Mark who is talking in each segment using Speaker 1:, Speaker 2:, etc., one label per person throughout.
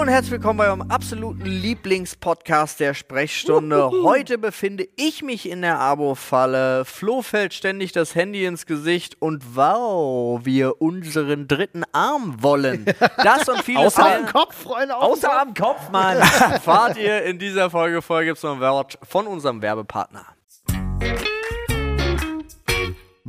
Speaker 1: Hallo und herzlich willkommen bei eurem absoluten Lieblingspodcast der Sprechstunde. Heute befinde ich mich in der Abo-Falle. Flo fällt ständig das Handy ins Gesicht und wow, wir unseren dritten Arm wollen. Das und vieles
Speaker 2: Außer
Speaker 1: mehr.
Speaker 2: am Kopf, Freunde.
Speaker 3: Außer am Kopf, Mann.
Speaker 1: erfahrt ihr in dieser Folge. Vorher gibt es noch ein Wort von unserem Werbepartner.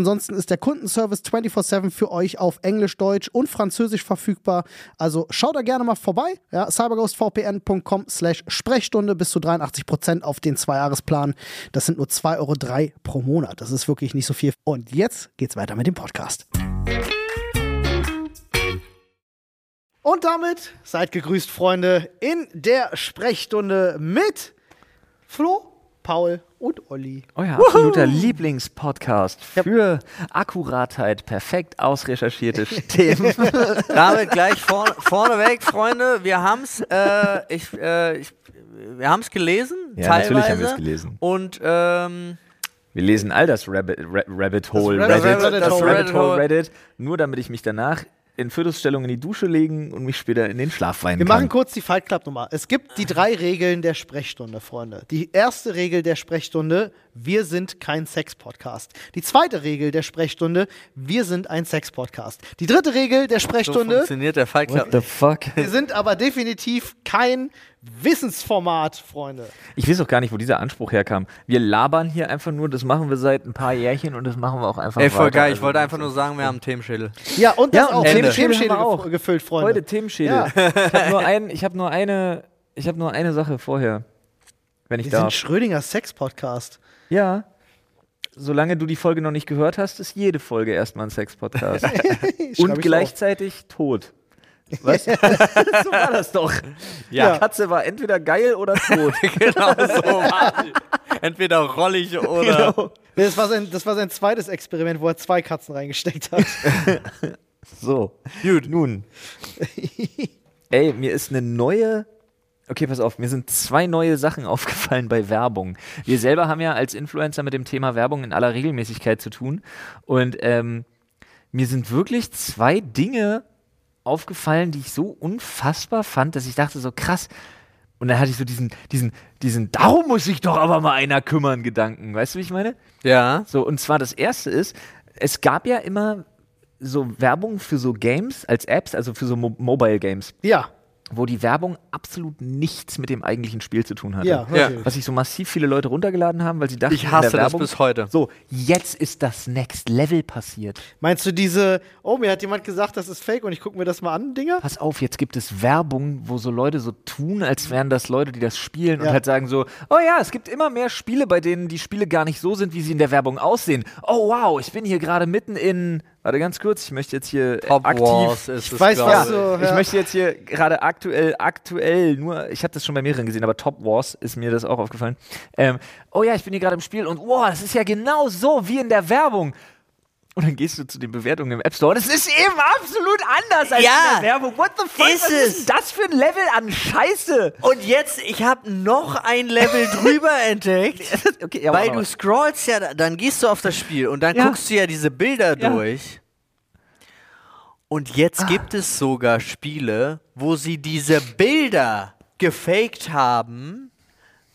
Speaker 2: Ansonsten ist der Kundenservice 24-7 für euch auf Englisch, Deutsch und Französisch verfügbar. Also schaut da gerne mal vorbei. Ja, cyberghostvpn.com slash Sprechstunde bis zu 83% auf den Zwei-Jahres-Plan. Das sind nur 2,03 Euro pro Monat. Das ist wirklich nicht so viel. Und jetzt geht's weiter mit dem Podcast. Und damit seid gegrüßt, Freunde, in der Sprechstunde mit Flo, Paul und Olli.
Speaker 3: Euer absoluter Lieblingspodcast für Akkuratheit, perfekt ausrecherchierte Themen.
Speaker 1: Damit gleich vor, vorneweg, Freunde. Wir haben's, äh, ich, äh, ich, wir haben's gelesen.
Speaker 3: Ja,
Speaker 1: teilweise.
Speaker 3: natürlich haben wir es gelesen.
Speaker 1: Und ähm,
Speaker 3: Wir lesen all das Rabbit, Ra Rabbit Hole Reddit, das. Rabbit Hole Reddit, nur damit ich mich danach in Fötusstellung in die Dusche legen und mich später in den Schlaf weinen
Speaker 2: Wir
Speaker 3: kann.
Speaker 2: machen kurz die Fight Club Nummer. Es gibt die drei Regeln der Sprechstunde, Freunde. Die erste Regel der Sprechstunde, wir sind kein Sex-Podcast. Die zweite Regel der Sprechstunde, wir sind ein Sex-Podcast. Die dritte Regel der
Speaker 1: so
Speaker 2: Sprechstunde,
Speaker 1: funktioniert der Fight Club.
Speaker 3: What the fuck?
Speaker 2: wir sind aber definitiv kein Wissensformat, Freunde.
Speaker 3: Ich weiß auch gar nicht, wo dieser Anspruch herkam. Wir labern hier einfach nur, das machen wir seit ein paar Jährchen und das machen wir auch einfach
Speaker 1: Ey, voll
Speaker 3: weiter.
Speaker 1: geil. Ich
Speaker 3: Also,
Speaker 1: wollte einfach nur sagen, wir haben einen Themenschädel.
Speaker 2: Ja, und das
Speaker 3: Ja,
Speaker 2: auch. Themenschädel
Speaker 3: wir auch.
Speaker 2: gefüllt, Freunde.
Speaker 3: Heute Themenschädel.
Speaker 2: Ja.
Speaker 3: Ich habe nur, ein, ich hab nur eine, ich habe nur eine Sache vorher, wenn ich
Speaker 2: wir sind
Speaker 3: darf.
Speaker 2: Schrödingers Sex-Podcast.
Speaker 3: Ja. Solange du die Folge noch nicht gehört hast, ist jede Folge erstmal ein Sex-Podcast. Und
Speaker 2: auf.
Speaker 3: gleichzeitig tot. Was? so war das doch. Ja,
Speaker 2: Ja.
Speaker 3: Katze war entweder geil oder tot.
Speaker 1: genau so war die. Entweder rollig oder.
Speaker 3: Genau.
Speaker 2: Das war, sein, das war sein zweites Experiment, wo er zwei Katzen reingesteckt hat.
Speaker 3: So. Gut. Nun. Ey, mir ist eine neue. Okay, pass auf, mir sind zwei neue Sachen aufgefallen bei Werbung. Wir selber haben ja als Influencer mit dem Thema Werbung in aller Regelmäßigkeit zu tun. Und ähm, mir sind wirklich zwei Dinge aufgefallen, die ich so unfassbar fand, dass ich dachte so krass. Und dann hatte ich so diesen, diesen, diesen, darum muss sich doch aber mal einer kümmern, Gedanken. Weißt du, wie ich meine?
Speaker 1: Ja.
Speaker 3: So, und zwar das erste ist, es gab ja immer so Werbung für so Games als Apps, also für so Mo Mobile Games,
Speaker 2: Ja,
Speaker 3: wo die Werbung absolut nichts mit dem eigentlichen Spiel zu tun hatte.
Speaker 2: ja,
Speaker 1: Ja.
Speaker 3: Was sich so massiv viele Leute runtergeladen haben, weil sie dachten,
Speaker 1: Ich
Speaker 3: in
Speaker 1: hasse
Speaker 3: der
Speaker 1: das
Speaker 3: Werbung,
Speaker 1: bis heute.
Speaker 3: So, jetzt ist das Next Level passiert.
Speaker 2: Meinst du diese, oh, mir hat jemand gesagt, das ist fake und ich gucke mir das mal an, Dinger?
Speaker 3: Pass auf, jetzt gibt es Werbung, wo so Leute so tun, als wären das Leute, die das spielen
Speaker 2: Ja.
Speaker 3: und halt sagen so, oh ja, es gibt immer mehr Spiele, bei denen die Spiele gar nicht so sind, wie sie in der Werbung aussehen. Oh wow, ich bin hier gerade mitten in, warte ganz kurz, ich möchte jetzt hier
Speaker 1: Top
Speaker 3: aktiv
Speaker 1: Wars ist
Speaker 2: Ich
Speaker 1: es,
Speaker 2: weiß, was
Speaker 1: ich.
Speaker 2: so-
Speaker 3: ich
Speaker 2: ja.
Speaker 3: möchte jetzt hier gerade aktuell, aktuell nur, ich habe das schon bei mehreren gesehen, aber Top Wars ist mir das auch aufgefallen. Ähm, oh ja, ich bin hier gerade im Spiel und wow, das ist ja genau so wie in der Werbung. Und dann gehst du zu den Bewertungen im App Store und es ist eben absolut anders als
Speaker 1: Ja,
Speaker 3: in der Werbung. What the fuck?
Speaker 1: ist
Speaker 3: was
Speaker 1: es.
Speaker 3: ist das für ein Level an Scheiße?
Speaker 1: Und jetzt, ich habe noch ein Level drüber entdeckt.
Speaker 3: Okay, ja,
Speaker 1: Weil du scrollst ja, dann gehst du auf das Spiel und dann
Speaker 3: Ja.
Speaker 1: guckst du ja diese Bilder durch. Und jetzt gibt es sogar Spiele, wo sie diese Bilder gefaked haben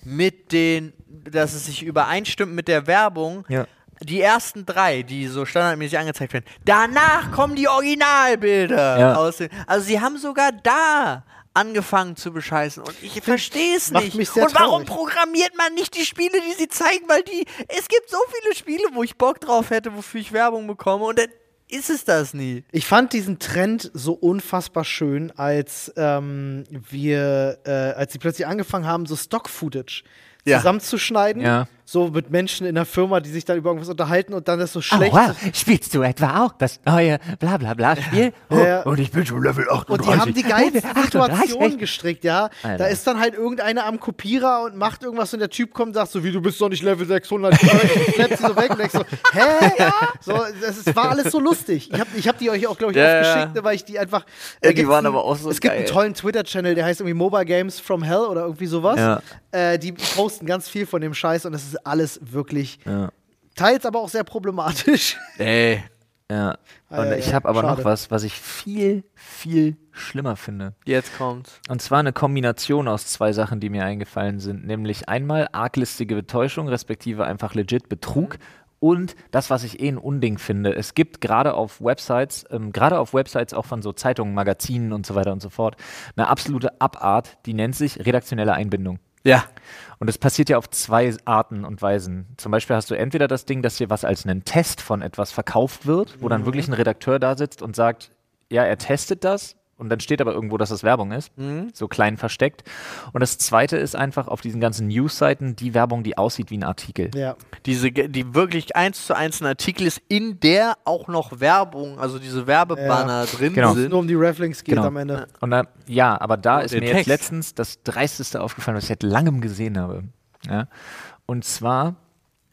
Speaker 1: mit den, dass es sich übereinstimmt mit der Werbung.
Speaker 3: Ja.
Speaker 1: Die ersten drei, die so standardmäßig angezeigt werden, danach kommen die Originalbilder.
Speaker 3: Ja.
Speaker 1: Aus den, also sie haben sogar da angefangen zu bescheißen und ich verstehe es nicht.
Speaker 2: mich sehr
Speaker 1: und warum
Speaker 2: traurig.
Speaker 1: programmiert man nicht die Spiele, die sie zeigen? Weil die, es gibt so viele Spiele, wo ich Bock drauf hätte, wofür ich Werbung bekomme und dann ist es das nie.
Speaker 2: Ich fand diesen Trend so unfassbar schön, als ähm, wir, äh, als sie plötzlich angefangen haben, so Stock-Footage
Speaker 1: Ja.
Speaker 2: zusammenzuschneiden.
Speaker 3: Ja.
Speaker 2: So mit Menschen in der Firma, die sich dann über irgendwas unterhalten und dann das so
Speaker 3: Oh,
Speaker 2: schlecht.
Speaker 3: wow. Spielst du etwa auch das neue bla bla bla Spiel? Oh,
Speaker 2: Ja.
Speaker 3: Und ich bin schon Level 38.
Speaker 2: Und die haben die geilsten
Speaker 3: 38,
Speaker 2: Situationen
Speaker 3: echt?
Speaker 2: gestrickt, ja.
Speaker 3: Alter.
Speaker 2: Da ist dann halt irgendeiner am Kopierer und macht irgendwas und der Typ kommt und sagt so, wie, du bist doch nicht Level 600. Ich schlepp sie so weg und denkst so, hä? So, das ist, war alles so lustig. Ich habe ich hab die euch auch, glaube ich,
Speaker 1: Ja, ja.
Speaker 2: geschickt, weil ich die einfach...
Speaker 1: Ja,
Speaker 2: da
Speaker 1: die waren
Speaker 2: einen-
Speaker 1: aber auch so
Speaker 2: Es gibt einen
Speaker 1: geil.
Speaker 2: tollen Twitter-Channel, der heißt irgendwie Mobile Games from Hell oder irgendwie sowas.
Speaker 3: Ja.
Speaker 2: Äh, die posten ganz viel von dem Scheiß und es ist alles wirklich...
Speaker 3: Ja.
Speaker 2: Teils aber auch sehr problematisch.
Speaker 1: Ey.
Speaker 3: Ja. Und
Speaker 2: ja,
Speaker 3: ich habe aber
Speaker 2: Schade.
Speaker 3: noch was, was ich viel, viel schlimmer finde.
Speaker 1: Jetzt kommt's.
Speaker 3: Und zwar eine Kombination aus zwei Sachen, die mir eingefallen sind. Nämlich einmal arglistige Betäuschung, respektive einfach legit Betrug. Und das, was ich eh ein Unding finde, es gibt gerade auf Websites, ähm, gerade auf Websites auch von so Zeitungen, Magazinen und so weiter und so fort, eine absolute Abart, die nennt sich redaktionelle Einbindung.
Speaker 1: Ja.
Speaker 3: Und es passiert ja auf zwei Arten und Weisen. Zum Beispiel hast du entweder das Ding, dass dir was als einen Test von etwas verkauft wird, wo dann wirklich ein Redakteur da sitzt und sagt, ja, er testet das. Und dann steht aber irgendwo, dass das Werbung ist, so klein versteckt. Und das zweite ist einfach auf diesen ganzen News-Seiten die Werbung, die aussieht wie ein Artikel.
Speaker 2: ja.
Speaker 1: Diese, die wirklich eins zu eins ein Artikel ist, in der auch noch Werbung, also diese Werbebanner drin
Speaker 3: Genau.
Speaker 2: Nur
Speaker 1: sind.
Speaker 2: um die Rafflings geht
Speaker 3: Genau.
Speaker 2: am Ende.
Speaker 3: Und da, ja, aber da
Speaker 1: Oh,
Speaker 3: ist mir jetzt
Speaker 1: Text.
Speaker 3: letztens das Dreisteste aufgefallen, was ich seit langem gesehen habe. Ja? Und zwar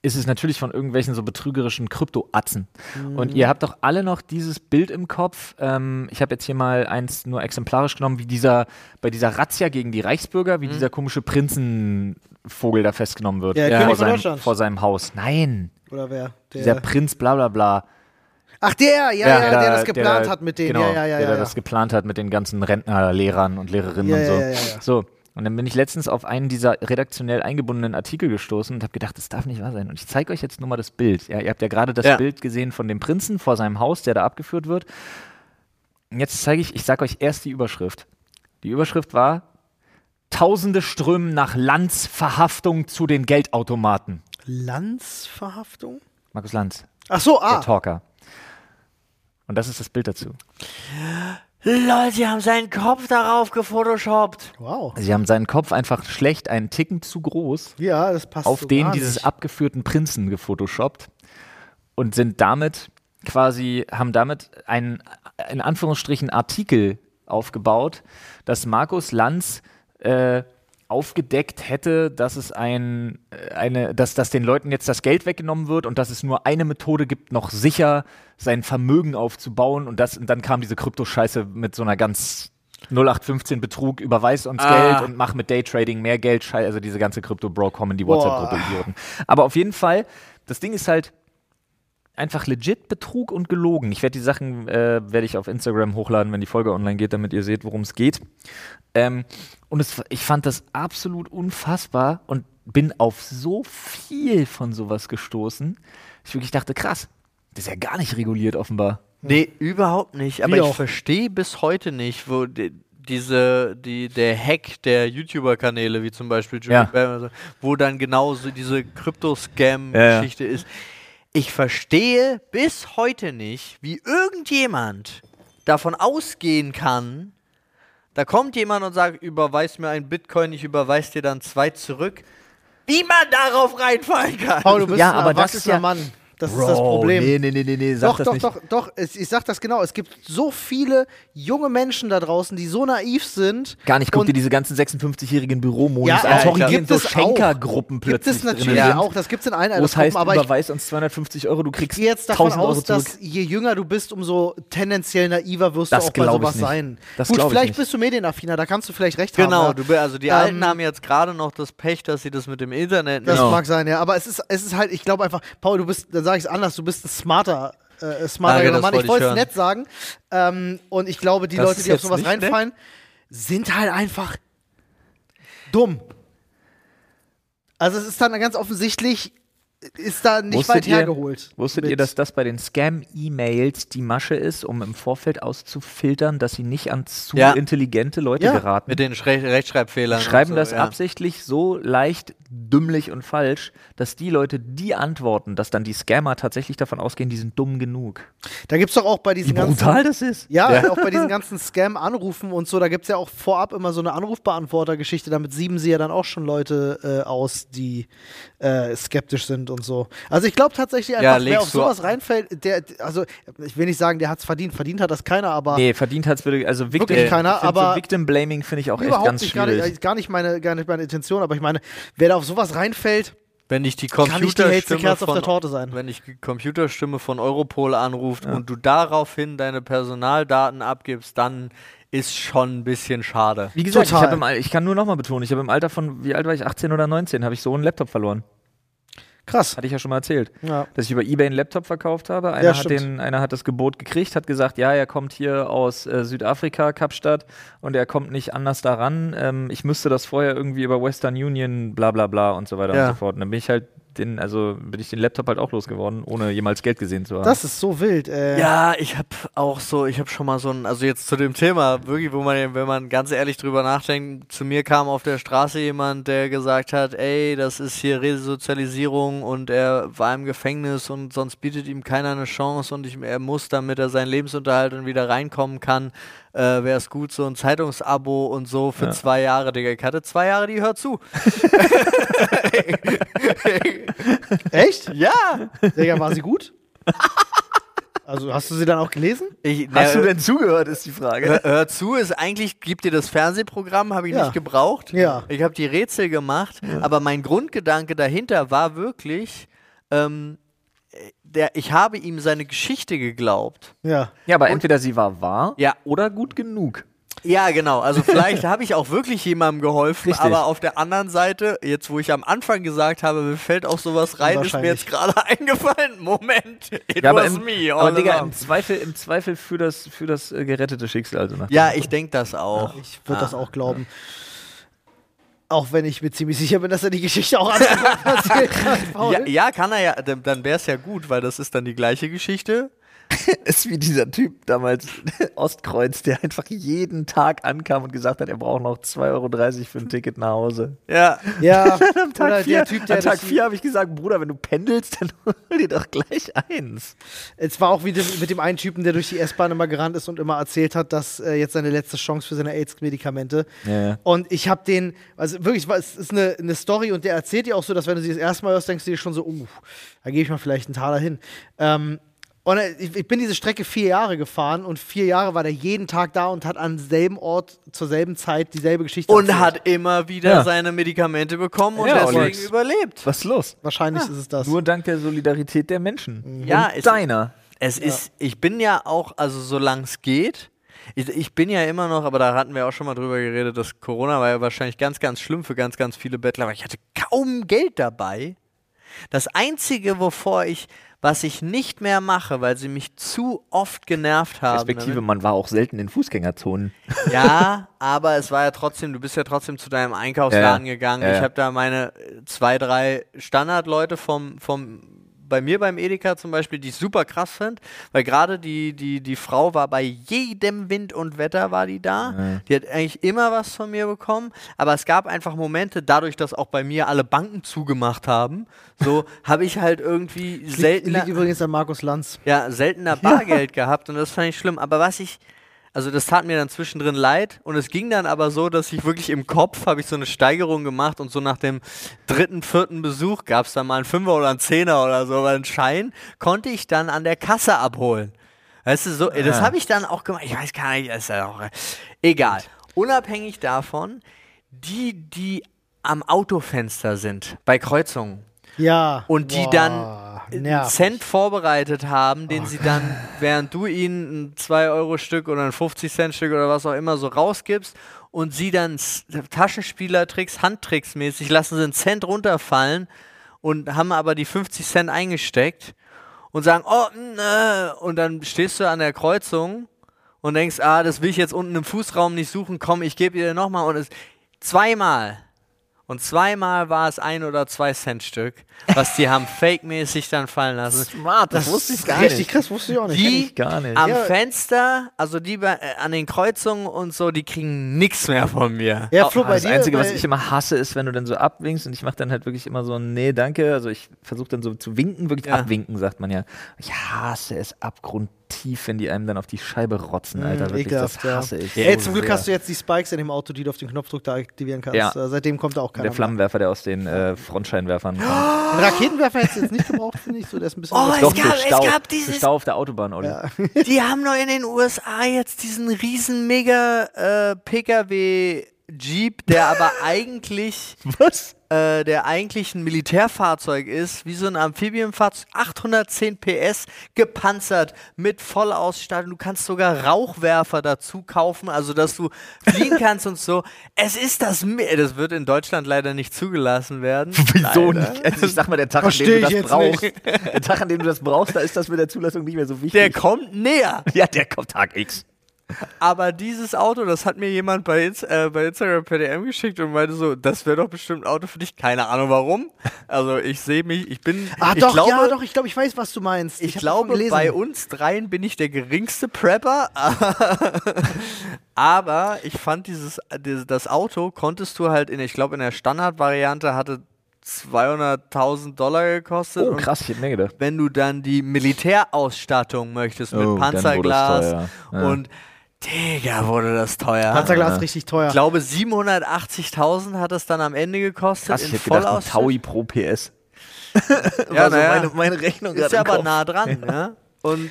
Speaker 3: ist es natürlich von irgendwelchen so betrügerischen Krypto-Atzen. Und ihr habt doch alle noch dieses Bild im Kopf. Ähm, ich habe jetzt hier mal eins nur exemplarisch genommen, wie dieser, bei dieser Razzia gegen die Reichsbürger, wie dieser komische Prinzenvogel da festgenommen wird.
Speaker 2: Ja,
Speaker 1: Ja.
Speaker 3: Vor, seinem, vor seinem Haus. Nein,
Speaker 2: Oder wer?
Speaker 3: dieser
Speaker 2: Der,
Speaker 3: Prinz bla bla bla.
Speaker 2: ach, der, ja, ja, der,
Speaker 3: da-
Speaker 2: das geplant
Speaker 3: da-
Speaker 2: hat mit denen.
Speaker 3: Genau,
Speaker 2: ja, ja, ja.
Speaker 3: der
Speaker 2: ja,
Speaker 3: das geplant hat mit den ganzen Rentnerlehrern und Lehrerinnen
Speaker 2: Ja,
Speaker 3: und so.
Speaker 2: ja, ja, ja, ja.
Speaker 3: So, und dann bin ich letztens auf einen dieser redaktionell eingebundenen Artikel gestoßen und habe gedacht, das darf nicht wahr sein. Und ich zeige euch jetzt nur mal das Bild. Ja, ihr habt ja gerade das
Speaker 1: Ja.
Speaker 3: Bild gesehen von dem Prinzen vor seinem Haus, der da abgeführt wird. Und jetzt zeige ich, ich sage euch erst die Überschrift. Die Überschrift war Tausende strömen nach Lanz Verhaftung zu den Geldautomaten.
Speaker 2: Landsverhaftung?
Speaker 3: Markus Lanz,
Speaker 2: Ach so,
Speaker 3: der
Speaker 2: ah.
Speaker 3: Talker. Und das ist das Bild dazu.
Speaker 1: Leute, sie haben seinen Kopf darauf gefotoshoppt.
Speaker 2: Wow.
Speaker 3: Sie haben seinen Kopf einfach schlecht, einen Ticken zu groß,
Speaker 2: Ja, das passt
Speaker 3: auf
Speaker 2: so
Speaker 3: den
Speaker 2: gar
Speaker 3: dieses
Speaker 2: nicht.
Speaker 3: abgeführten Prinzen gefotoshoppt und sind damit quasi, haben damit einen, in Anführungsstrichen, Artikel aufgebaut, dass Markus Lanz äh, aufgedeckt hätte, dass es ein, äh, eine, dass, dass den Leuten jetzt das Geld weggenommen wird und dass es nur eine Methode gibt, noch sicher sein Vermögen aufzubauen und das, und dann kam diese Kryptoscheiße mit so einer ganz 0815 Betrug, überweis uns
Speaker 1: Ah.
Speaker 3: Geld und mach mit Daytrading mehr Geld, also diese ganze Krypto-Bro-Com in die
Speaker 2: Boah.
Speaker 3: WhatsApp-Gruppe Idioten. Aber auf jeden Fall, das Ding ist halt einfach legit Betrug und gelogen. Ich werde die Sachen, äh, werde ich auf Instagram hochladen, wenn die Folge online geht, damit ihr seht, worum es geht. Ähm, und es, ich fand das absolut unfassbar und bin auf so viel von sowas gestoßen, dass ich wirklich dachte, krass, das ist ja gar nicht reguliert offenbar.
Speaker 1: Nee, überhaupt nicht. Aber
Speaker 2: Wie
Speaker 1: ich
Speaker 2: auch.
Speaker 1: verstehe bis heute nicht, wo die, diese, die, der Hack der YouTuber-Kanäle, wie zum Beispiel Jimmy
Speaker 3: Ja.
Speaker 1: Bam, also, wo dann genau so diese
Speaker 3: Ja, ja.
Speaker 1: Krypto-Scam-Geschichte ist. Ich verstehe bis heute nicht, wie irgendjemand davon ausgehen kann, da kommt jemand und sagt, überweis mir ein Bitcoin, ich überweis dir dann zwei zurück. Wie man darauf reinfallen kann.
Speaker 2: Paul, du bist
Speaker 3: Ja,
Speaker 2: ein
Speaker 3: aber das ist
Speaker 2: erwachsener
Speaker 3: ja-
Speaker 2: Mann. Das ist das Problem.
Speaker 3: Nee, nee, nee, nee, nee, sag
Speaker 2: Doch,
Speaker 3: das
Speaker 2: doch,
Speaker 3: nicht.
Speaker 2: doch, doch, es, ich sag das genau. Es gibt so viele junge Menschen da draußen, die so naiv sind.
Speaker 3: Gar nicht, guck
Speaker 2: und
Speaker 3: dir diese ganzen 56-jährigen Büromonis
Speaker 2: Ja,
Speaker 3: an.
Speaker 1: ja,
Speaker 3: Sorry,
Speaker 2: Gibt
Speaker 3: so
Speaker 2: es auch.
Speaker 3: Schenkergruppen
Speaker 2: Gibt
Speaker 3: plötzlich
Speaker 2: es natürlich
Speaker 3: drin.
Speaker 1: Ja.
Speaker 2: auch, das gibt es in allen
Speaker 3: Wo es heißt,
Speaker 2: aber ich
Speaker 3: überweis uns 250 Euro, du kriegst
Speaker 2: gehe jetzt davon
Speaker 3: 1000 Euro
Speaker 2: aus,
Speaker 3: zurück.
Speaker 2: dass je jünger du bist, umso tendenziell naiver wirst
Speaker 3: Das
Speaker 2: du auch bei
Speaker 3: ich
Speaker 2: sowas sein.
Speaker 3: Das
Speaker 2: Gut,
Speaker 3: ich
Speaker 2: vielleicht
Speaker 3: nicht.
Speaker 2: bist du medienaffiner, da kannst du vielleicht recht
Speaker 1: Genau,
Speaker 2: haben.
Speaker 1: du, bi- also die
Speaker 2: Ähm,
Speaker 1: Alten haben jetzt gerade noch das Pech, dass sie das mit dem Internet
Speaker 2: Das mag sein, ja. Aber es ist, es ist halt, ich glaube einfach, Paul, du bist, dann sage ich es anders, du bist ein smarter, äh, smarter
Speaker 1: Danke,
Speaker 2: junger
Speaker 1: das
Speaker 2: Mann.
Speaker 1: wollte
Speaker 2: Ich wollte es nett sagen. Ähm, und ich glaube, die
Speaker 1: Das
Speaker 2: Leute, die auf sowas
Speaker 1: nicht nett?
Speaker 2: reinfallen, sind halt einfach dumm. Also es ist dann ganz offensichtlich ist da nicht
Speaker 3: Wusstet
Speaker 2: weit
Speaker 3: ihr-
Speaker 2: hergeholt.
Speaker 3: Wusstet
Speaker 2: mit-
Speaker 3: ihr, dass das bei den Scam-E-Mails die Masche ist, um im Vorfeld auszufiltern, dass sie nicht an zu
Speaker 1: Ja.
Speaker 3: intelligente Leute
Speaker 2: Ja.
Speaker 3: geraten?
Speaker 1: Mit den Schre Rechtschreibfehlern.
Speaker 3: Schreiben
Speaker 1: so,
Speaker 3: das
Speaker 1: ja.
Speaker 3: absichtlich so leicht dümmlich und falsch, dass die Leute, die antworten, dass dann die Scammer tatsächlich davon ausgehen, die sind dumm genug.
Speaker 2: Da gibt es doch auch bei diesen ganzen.
Speaker 3: das ist.
Speaker 2: Ja, auch bei diesen ganzen Scam-Anrufen und so, da gibt es ja auch vorab immer so eine Anrufbeantworter-Geschichte, damit sieben sie ja dann auch schon Leute äh, aus, die äh, skeptisch sind und so. Also ich glaube tatsächlich
Speaker 1: Ja,
Speaker 2: einfach, wer
Speaker 1: legst
Speaker 2: auf sowas reinfällt, der, also ich will nicht sagen, der hat es verdient, verdient hat das keiner, aber
Speaker 3: Nee, verdient hat es wirklich, also Victim,
Speaker 2: Wirklich keiner,
Speaker 3: ich find
Speaker 2: aber-
Speaker 3: so Victim Blaming finde ich auch echt ganz
Speaker 2: nicht, gar nicht,
Speaker 3: schwierig.
Speaker 2: äh, gar nicht, meine, gar nicht meine Intention, aber ich meine, wer da auf sowas reinfällt,
Speaker 1: Wenn dich die
Speaker 2: kann nicht die hellste
Speaker 1: Computerstimme
Speaker 2: Kerze auf
Speaker 1: von,
Speaker 2: der Torte sein.
Speaker 1: wenn dich die Computerstimme von Europol anruft und du daraufhin deine Personaldaten abgibst, dann ist schon ein bisschen schade.
Speaker 3: Wie gesagt, ich, im, ich kann nur nochmal betonen, ich habe im Alter von, wie alt war ich, 18 oder 19, habe ich so einen Laptop verloren.
Speaker 2: Krass.
Speaker 3: Hatte ich ja schon mal erzählt.
Speaker 2: Ja.
Speaker 3: Dass ich über Ebay einen Laptop verkauft habe. Einer,
Speaker 2: Ja,
Speaker 3: hat, den, einer hat das Gebot gekriegt, hat gesagt, ja, er kommt hier aus äh, Südafrika, Kapstadt, und er kommt nicht anders daran. Ähm, ich müsste das vorher irgendwie über Western Union, bla bla bla und so weiter
Speaker 1: Ja.
Speaker 3: und so fort. Und dann bin ich halt den, also bin ich den Laptop halt auch losgeworden, ohne jemals Geld gesehen zu haben.
Speaker 2: Das ist so wild. Äh,
Speaker 1: Ja, ich habe auch so, ich habe schon mal so ein, also jetzt zu dem Thema, wirklich, wo man, wenn man ganz ehrlich drüber nachdenkt, zu mir kam auf der Straße jemand, der gesagt hat, ey, das ist hier Resozialisierung und er war im Gefängnis und sonst bietet ihm keiner eine Chance und ich, er muss, damit er seinen Lebensunterhalt und wieder reinkommen kann, äh, wäre es gut, so ein Zeitungsabo und so für
Speaker 3: Ja.
Speaker 1: zwei Jahre, Digga. Ich hatte zwei Jahre, die hört zu.
Speaker 2: Echt?
Speaker 1: Ja!
Speaker 2: Digga, war sie gut? Also hast du sie dann auch gelesen?
Speaker 1: Ich,
Speaker 3: Hast
Speaker 1: na,
Speaker 3: du denn zugehört, ist die Frage.
Speaker 1: Hör, hör zu, ist eigentlich, gibt dir das Fernsehprogramm, habe ich
Speaker 2: Ja.
Speaker 1: nicht gebraucht.
Speaker 2: Ja.
Speaker 1: Ich habe die Rätsel gemacht, aber mein Grundgedanke dahinter war wirklich, ähm, der, ich habe ihm seine Geschichte geglaubt.
Speaker 2: Ja.
Speaker 3: Ja, aber entweder sie war wahr
Speaker 1: Ja.
Speaker 3: oder gut genug.
Speaker 1: Ja, genau. Also vielleicht habe ich auch wirklich jemandem geholfen,
Speaker 3: Richtig.
Speaker 1: aber auf der anderen Seite, jetzt wo ich am Anfang gesagt habe, mir fällt auch sowas rein, ist mir jetzt gerade eingefallen. Moment, it
Speaker 3: Ja, aber,
Speaker 1: was
Speaker 3: im,
Speaker 1: me.
Speaker 3: aber Digga, im Zweifel, im Zweifel für das, für das äh, gerettete Schicksal. Also nach
Speaker 1: ja, ich denke das auch.
Speaker 2: Ich würde
Speaker 1: Ah.
Speaker 2: das auch glauben. Auch wenn ich mir ziemlich sicher bin, dass er die Geschichte auch anders erzählt hat.
Speaker 1: Ja, ja, kann er ja, dann wäre es ja gut, weil das ist dann die gleiche Geschichte.
Speaker 3: ist wie dieser Typ damals, Ostkreuz, der einfach jeden Tag ankam und gesagt hat, er braucht noch 2,30 Euro für ein Ticket nach Hause.
Speaker 1: Ja.
Speaker 2: Ja,
Speaker 3: Am Tag
Speaker 2: oder
Speaker 3: 4
Speaker 2: der Typ, der
Speaker 3: an Tag
Speaker 2: durch die-
Speaker 3: 4 habe ich gesagt, Bruder, wenn du pendelst, dann hol dir doch gleich eins.
Speaker 2: Es war auch wie dem, mit dem einen Typen, der durch die S-Bahn immer gerannt ist und immer erzählt hat, dass äh, jetzt seine letzte Chance für seine AIDS-Medikamente.
Speaker 3: Ja, ja.
Speaker 2: Und ich habe den, also wirklich, es ist eine, eine Story und der erzählt dir auch so, dass wenn du sie das erste Mal hörst, denkst du dir schon so, uh, da gebe ich mal vielleicht einen Taler hin. Ähm, und äh, ich, bin diese Strecke vier Jahre gefahren und vier Jahre war der jeden Tag da und hat an selben Ort zur selben Zeit dieselbe Geschichte
Speaker 1: Und
Speaker 2: erzählt.
Speaker 1: hat immer wieder
Speaker 3: Ja.
Speaker 1: seine Medikamente bekommen und
Speaker 3: Ja,
Speaker 1: deswegen
Speaker 3: Alex.
Speaker 1: überlebt.
Speaker 3: Was ist los?
Speaker 2: Wahrscheinlich ist es das.
Speaker 3: Nur dank der Solidarität der Menschen.
Speaker 1: Ja,
Speaker 3: und
Speaker 1: es-
Speaker 3: deiner.
Speaker 1: Es ist, ich bin ja auch, also solange es geht, ich, ich bin ja immer noch, aber da hatten wir auch schon mal drüber geredet, dass Corona war ja wahrscheinlich ganz, ganz schlimm für ganz, ganz viele Bettler, aber ich hatte kaum Geld dabei. Das Einzige, wovor ich, was ich nicht mehr mache, weil sie mich zu oft genervt haben.
Speaker 3: Respektive,
Speaker 1: damit-
Speaker 3: man war auch selten in Fußgängerzonen.
Speaker 1: Ja, aber es war ja trotzdem, du bist ja trotzdem zu deinem Einkaufsladen
Speaker 3: Ja,
Speaker 1: gegangen.
Speaker 3: Ja,
Speaker 1: ich habe da meine zwei, drei Standardleute vom, vom bei mir beim Edeka zum Beispiel, die ich super krass finde, weil gerade die, die, die Frau war bei jedem Wind und Wetter war die da. Die hat eigentlich immer was von mir bekommen, aber es gab einfach Momente, dadurch, dass auch bei mir alle Banken zugemacht haben, so habe ich halt irgendwie seltener,
Speaker 2: liegt übrigens an Markus Lanz.
Speaker 1: ja, seltener Bargeld gehabt und das fand ich schlimm. Aber was ich, also das tat mir dann zwischendrin leid und es ging dann aber so, dass ich wirklich im Kopf habe ich so eine Steigerung gemacht und so nach dem dritten, vierten Besuch gab es dann mal einen Fünfer oder einen Zehner oder so, weil einen Schein konnte ich dann an der Kasse abholen. Weißt du, so, das
Speaker 3: Ah.
Speaker 1: habe ich dann auch gemacht. Ich weiß gar nicht, ist ja auch egal. Unabhängig davon, die, die am Autofenster sind, bei Kreuzungen
Speaker 2: Ja.
Speaker 1: und die
Speaker 2: Boah,
Speaker 1: dann einen. Cent vorbereitet haben, den sie dann, während du ihnen ein 2-Euro-Stück oder ein 50-Cent-Stück oder was auch immer so rausgibst und sie dann Taschenspielertricks, Handtricks mäßig, lassen sie einen Cent runterfallen und haben aber die 50 Cent eingesteckt und sagen, oh, nö, und dann stehst du an der Kreuzung und denkst, ah, das will ich jetzt unten im Fußraum nicht suchen, komm, ich gebe dir nochmal und es zweimal. Und zweimal war es ein oder zwei Cent Stück, was die haben fake-mäßig dann fallen lassen.
Speaker 3: Smart, das, wusste ich gar
Speaker 2: Richtig
Speaker 3: nicht.
Speaker 2: krass, wusste ich auch nicht.
Speaker 1: Die
Speaker 3: ich gar nicht.
Speaker 1: am
Speaker 2: Ja.
Speaker 1: Fenster, also die bei, äh, an den Kreuzungen und so, die kriegen nichts mehr von mir.
Speaker 2: ja, Flo, bei
Speaker 3: das
Speaker 2: dir,
Speaker 3: Einzige, was ich immer hasse, ist, wenn du dann so abwinkst und ich mache dann halt wirklich immer so ein Nee, danke. Also ich versuche dann so zu winken, wirklich
Speaker 1: Ja.
Speaker 3: abwinken, sagt man ja. Ich hasse es abgrundtief, wenn die einem dann auf die Scheibe rotzen, Alter. Wirklich,
Speaker 2: ekelhaft,
Speaker 3: das
Speaker 2: ja.
Speaker 3: hasse ich.
Speaker 2: Ey,
Speaker 3: so
Speaker 2: zum Glück
Speaker 3: sehr.
Speaker 2: hast du jetzt die Spikes in dem Auto, die du auf den Knopfdruck da aktivieren kannst.
Speaker 3: Ja.
Speaker 2: Äh, seitdem kommt da auch keiner
Speaker 3: der Flammenwerfer, der aus den äh, Frontscheinwerfern kommt.
Speaker 2: Einen Raketenwerfer hättest du jetzt nicht gebraucht, finde ich. So, der ist ein bisschen
Speaker 1: Oh, es gab-
Speaker 3: für Stau,
Speaker 1: gab
Speaker 3: für
Speaker 1: dieses-
Speaker 3: Stau auf der Autobahn, Olli.
Speaker 2: Ja.
Speaker 1: Die haben doch in den USA jetzt diesen riesen mega äh, PKW Jeep, der aber eigentlich
Speaker 3: Was?
Speaker 1: Äh, der eigentlich ein Militärfahrzeug ist, wie so ein Amphibienfahrzeug, 810 PS, gepanzert mit Vollausstattung. Du kannst sogar Rauchwerfer dazu kaufen, also dass du fliehen kannst und so. Es ist das, Mi- das wird in Deutschland leider nicht zugelassen werden.
Speaker 3: Wieso
Speaker 1: Leider.
Speaker 3: nicht? Also ich sag mal, der Tag, an dem du das
Speaker 2: jetzt
Speaker 3: brauchst, der Tag, an dem du das brauchst, da ist das mit der Zulassung nicht mehr so wichtig.
Speaker 1: Der kommt näher.
Speaker 3: ja, der kommt Tag X.
Speaker 1: Aber dieses Auto, das hat mir jemand bei, Inst äh, bei Instagram per DM geschickt und meinte so, das wäre doch bestimmt ein Auto für dich. Keine Ahnung warum. Also ich sehe mich, ich bin,
Speaker 2: Ah,
Speaker 1: ich
Speaker 2: doch,
Speaker 1: glaube,
Speaker 2: ja, doch, ich glaube, ich weiß, was du meinst.
Speaker 1: Ich,
Speaker 2: davon
Speaker 1: glaube, bei uns dreien bin ich der geringste Prepper. Aber ich fand dieses, dieses das Auto konntest du halt in, ich glaube, in der Standardvariante hatte 200.000 Dollar gekostet.
Speaker 3: Oh, krass, ich hätte mehr gedacht.
Speaker 1: Wenn du dann die Militärausstattung möchtest mit
Speaker 3: Oh, es
Speaker 1: Panzerglas
Speaker 3: teuer. Ja.
Speaker 1: und Digga, wurde das teuer.
Speaker 2: Panzerglas
Speaker 3: Ja.
Speaker 2: richtig teuer.
Speaker 1: Ich glaube, 780.000 hat es dann am Ende gekostet.
Speaker 3: Krass, ich
Speaker 1: in
Speaker 3: hätte gedacht. Taui pro PS.
Speaker 1: Ja,
Speaker 3: War so
Speaker 1: naja.
Speaker 3: meine, meine Rechnung
Speaker 1: Ist ja aber
Speaker 3: Kopf.
Speaker 1: nah dran, ne? Und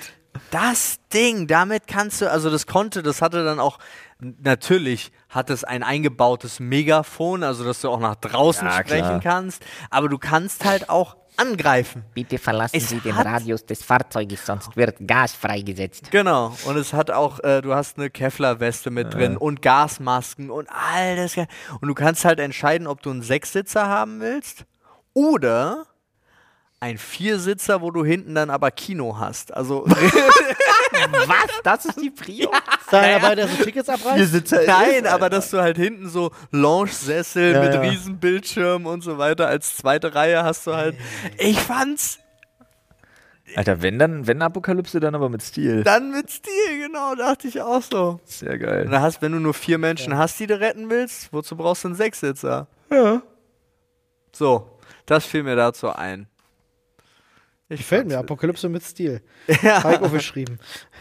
Speaker 1: das Ding, damit kannst du, also das konnte, das hatte dann auch, natürlich hat es ein eingebautes Megafon, also dass du auch nach draußen
Speaker 3: Ja,
Speaker 1: sprechen
Speaker 3: klar.
Speaker 1: kannst, aber du kannst halt auch angreifen.
Speaker 4: Bitte verlassen
Speaker 1: Es
Speaker 4: Sie den Radius des Fahrzeuges, sonst wird Gas freigesetzt.
Speaker 1: Genau. Und es hat auch, äh, du hast eine Kevlar-Weste mit drin und Gasmasken und all das. Und du kannst halt entscheiden, ob du einen Sechssitzer haben willst oder ein Viersitzer, wo du hinten dann aber Kino hast. Also
Speaker 3: Was? Das ist die Prio?
Speaker 2: Ist da einer bei, der so Tickets abreißt?
Speaker 1: Nein, aber dass du halt hinten so Lounge-Sessel
Speaker 2: Ja,
Speaker 1: mit
Speaker 2: ja.
Speaker 1: Riesenbildschirm und so weiter als zweite Reihe hast du halt. Ich fand's
Speaker 3: Alter, wenn dann, wenn Apokalypse, dann aber mit Stil.
Speaker 1: dann mit Stil, genau, dachte ich auch so.
Speaker 3: Sehr
Speaker 1: Und
Speaker 3: geil.
Speaker 1: dann hast, wenn du nur vier Menschen hast, die du retten willst, wozu brauchst du einen Sechssitzer?
Speaker 2: Ja.
Speaker 1: So, das fiel mir dazu ein. Ich
Speaker 2: Gefällt mir, Apokalypse mit Stil.
Speaker 1: Ja.
Speaker 2: Heiko geschrieben.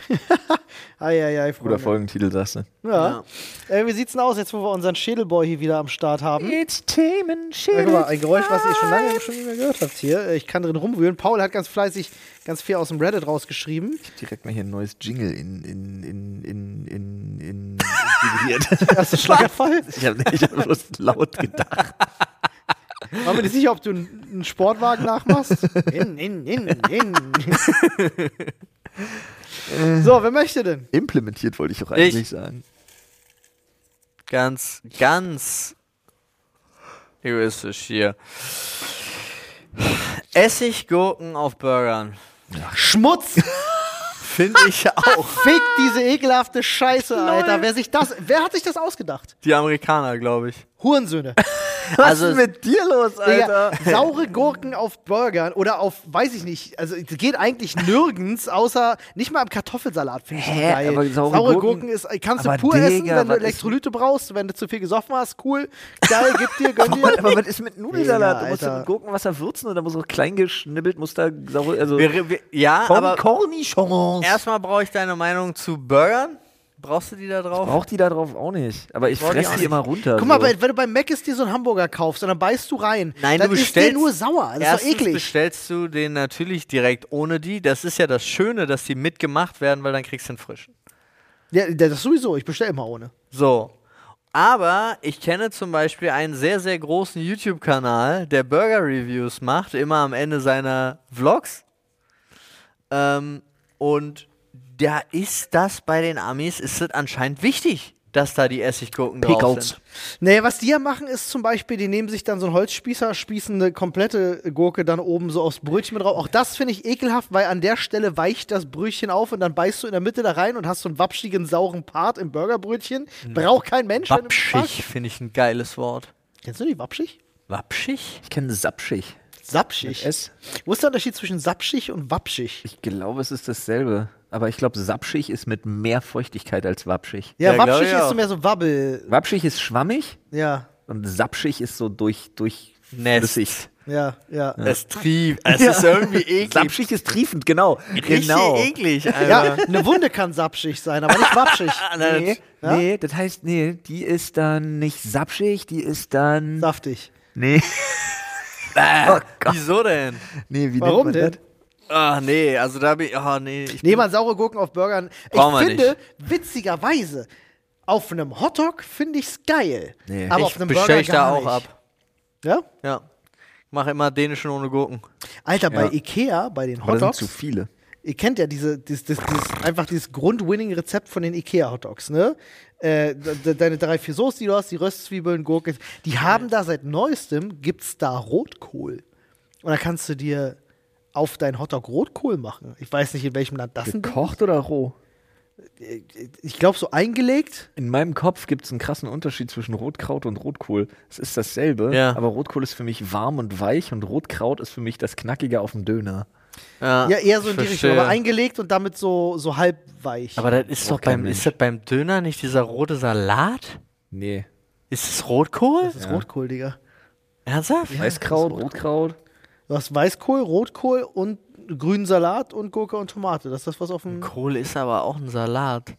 Speaker 2: Eieiei,
Speaker 3: Guter
Speaker 2: Freunde.
Speaker 3: Folgentitel, sagst du.
Speaker 2: Ja. Äh, wie sieht's denn aus, jetzt wo wir unseren Schädelboy hier wieder am Start haben?
Speaker 3: It's Themen,
Speaker 2: Ja, guck mal, ein Geräusch, was ihr schon lange schon nicht mehr gehört habt hier. Äh, Ich kann drin rumwühlen. Paul hat ganz fleißig ganz viel aus dem Reddit rausgeschrieben.
Speaker 3: Direkt mal hier ein neues Jingle in, in, in, in, in, in integriert.
Speaker 2: Erster Schlagerfall.
Speaker 3: ich habe ich hab bloß laut gedacht.
Speaker 2: War mir nicht sicher, ob du einen Sportwagen nachmachst. In, in, in, in. so, wer möchte denn?
Speaker 3: Implementiert wollte ich auch
Speaker 1: Ich.
Speaker 3: eigentlich sagen.
Speaker 1: Ganz, ganz egoistisch hier. Essiggurken auf Burgern.
Speaker 2: Schmutz!
Speaker 1: Finde ich auch.
Speaker 2: Fick diese ekelhafte Scheiße, Alter. Wer, sich das, wer hat sich das ausgedacht?
Speaker 1: Die Amerikaner, glaube ich.
Speaker 2: Hurensöhne.
Speaker 3: Was
Speaker 1: Also-
Speaker 3: ist mit dir los,
Speaker 2: Digga,
Speaker 3: Alter?
Speaker 2: saure Gurken auf Burgern oder auf, weiß ich nicht, also es geht eigentlich nirgends, außer nicht mal im Kartoffelsalat finde ich
Speaker 3: Hä?
Speaker 2: geil.
Speaker 3: Aber saure
Speaker 2: Gurken,
Speaker 3: Gurken-
Speaker 2: ist, kannst
Speaker 3: Aber
Speaker 2: du pur
Speaker 3: Digga,
Speaker 2: essen, wenn du Elektrolyte brauchst, wenn du zu viel gesoffen hast, cool, geil, gib dir, gönn dir.
Speaker 3: Aber was ist mit Nudelsalat?
Speaker 2: Digga,
Speaker 3: du musst
Speaker 2: Alter.
Speaker 3: mit Gurkenwasser würzen und dann muss auch klein geschnibbelt, muss da saure, also
Speaker 1: Wir, wir, ja, aber
Speaker 3: Cornichons.
Speaker 1: erstmal brauche ich deine Meinung zu Burgern. Brauchst du die da drauf?
Speaker 3: Braucht die da drauf auch nicht. Aber ich
Speaker 1: Brauch die
Speaker 3: fresse die
Speaker 1: nicht.
Speaker 3: immer runter.
Speaker 2: Guck mal,
Speaker 3: so.
Speaker 2: bei- wenn du beim Mac ist dir so einen Hamburger kaufst und dann beißt du rein,
Speaker 1: Nein,
Speaker 2: dann
Speaker 1: du
Speaker 2: ist der
Speaker 1: bestellst-
Speaker 2: nur sauer. Das ist doch eklig.
Speaker 1: bestellst du den natürlich direkt ohne die. Das ist ja das Schöne, dass die mitgemacht werden, weil dann kriegst du den frischen.
Speaker 2: Ja, das sowieso, ich bestelle immer ohne.
Speaker 1: So. Aber ich kenne zum Beispiel einen sehr, sehr großen YouTube-Kanal, der Burger-Reviews macht, immer am Ende seiner Vlogs. Ähm, und da ist das bei den Amis, ist es anscheinend wichtig, dass da die Essiggurken drauf
Speaker 3: Pickles.
Speaker 1: sind.
Speaker 2: Nee, was die ja machen, ist zum Beispiel, die nehmen sich dann so einen Holzspießer, spießen eine komplette Gurke dann oben so aufs Brötchen mit drauf. Auch das finde ich ekelhaft, weil an der Stelle weicht das Brötchen auf und dann beißt du in der Mitte da rein und hast so einen wapschigen, sauren Part im Burgerbrötchen. Braucht kein Mensch.
Speaker 1: Wapschig finde ich ein geiles Wort.
Speaker 2: Kennst du die wapschig?
Speaker 1: Wapschig?
Speaker 3: Ich kenne Sapschig.
Speaker 2: Sapschig. Wo ist der Unterschied zwischen sapschig und wapschig?
Speaker 3: Ich glaube, es ist dasselbe. Aber ich glaube, Sapschig ist mit mehr Feuchtigkeit als Wapschig.
Speaker 2: Ja,
Speaker 1: Ja,
Speaker 2: wapschig ist so mehr so Wabbel.
Speaker 3: Wapschig ist schwammig
Speaker 2: Ja,
Speaker 3: und Sapschig ist so durch, durch flüssig.
Speaker 2: ja, ja.
Speaker 1: Es trieft. Es ist irgendwie eklig.
Speaker 3: Sapschig ist triefend, genau.
Speaker 1: Richtig
Speaker 3: genau.
Speaker 1: eklig,
Speaker 2: Ja, eine Wunde kann sapschig sein, aber nicht wapschig.
Speaker 3: Nee,
Speaker 2: Ja?
Speaker 3: nee, das heißt, nee, die ist dann nicht sapschig, die ist dann.
Speaker 2: Saftig.
Speaker 3: Nee. Oh Gott.
Speaker 1: Wieso denn?
Speaker 3: Nee, wie
Speaker 2: Warum denn?
Speaker 3: das?
Speaker 1: Ah, nee, also da bin ich. Ah, nee. Ich
Speaker 2: Nee, man, saure Gurken auf Burgern. Ich finde, witzigerweise, auf einem Hotdog finde ich's geil.
Speaker 3: Nee.
Speaker 2: aber
Speaker 1: ich
Speaker 2: auf einem Burger
Speaker 1: ich da
Speaker 2: gar
Speaker 1: auch
Speaker 2: nicht.
Speaker 1: ab.
Speaker 2: Ja?
Speaker 1: Ja. Mach immer dänischen ohne Gurken.
Speaker 2: Alter, bei
Speaker 3: Ja.
Speaker 2: Ikea, bei den
Speaker 3: Aber das sind
Speaker 2: Hotdogs,
Speaker 3: zu viele.
Speaker 2: ihr kennt ja diese, dieses, dieses, dieses, einfach dieses Grundwinning-Rezept von den Ikea-Hotdogs, ne? Äh, de- de- deine drei, vier Soßen, die du hast, die Röstzwiebeln, Gurke, die haben da seit neuestem, gibt's da Rotkohl. Und da kannst du dir auf deinen Hotdog Rotkohl machen. Ich weiß nicht, in welchem Land das ein
Speaker 3: Gekocht oder roh?
Speaker 2: Ich glaube, so eingelegt.
Speaker 3: In meinem Kopf gibt es einen krassen Unterschied zwischen Rotkraut und Rotkohl. Es ist dasselbe,
Speaker 1: Ja.
Speaker 3: aber Rotkohl ist für mich warm und weich und Rotkraut ist für mich das Knackige auf dem Döner.
Speaker 1: Ja,
Speaker 2: Ja, eher so in die
Speaker 1: verstehe.
Speaker 2: Richtung, aber eingelegt und damit so, so halb weich.
Speaker 1: Aber das ist
Speaker 3: Braucht
Speaker 1: doch beim,
Speaker 3: Mensch.
Speaker 1: ist das beim Döner nicht dieser rote Salat?
Speaker 3: Nee.
Speaker 1: Ist es Rotkohl?
Speaker 2: das ist Rotkohl, Digga.
Speaker 1: Ernsthaft?
Speaker 3: Weißkraut, Rotkraut.
Speaker 2: Du hast Weißkohl, Rotkohl und grünen Salat und Gurke und Tomate. Das ist das, was auf dem.
Speaker 1: Kohl ist aber auch ein Salat.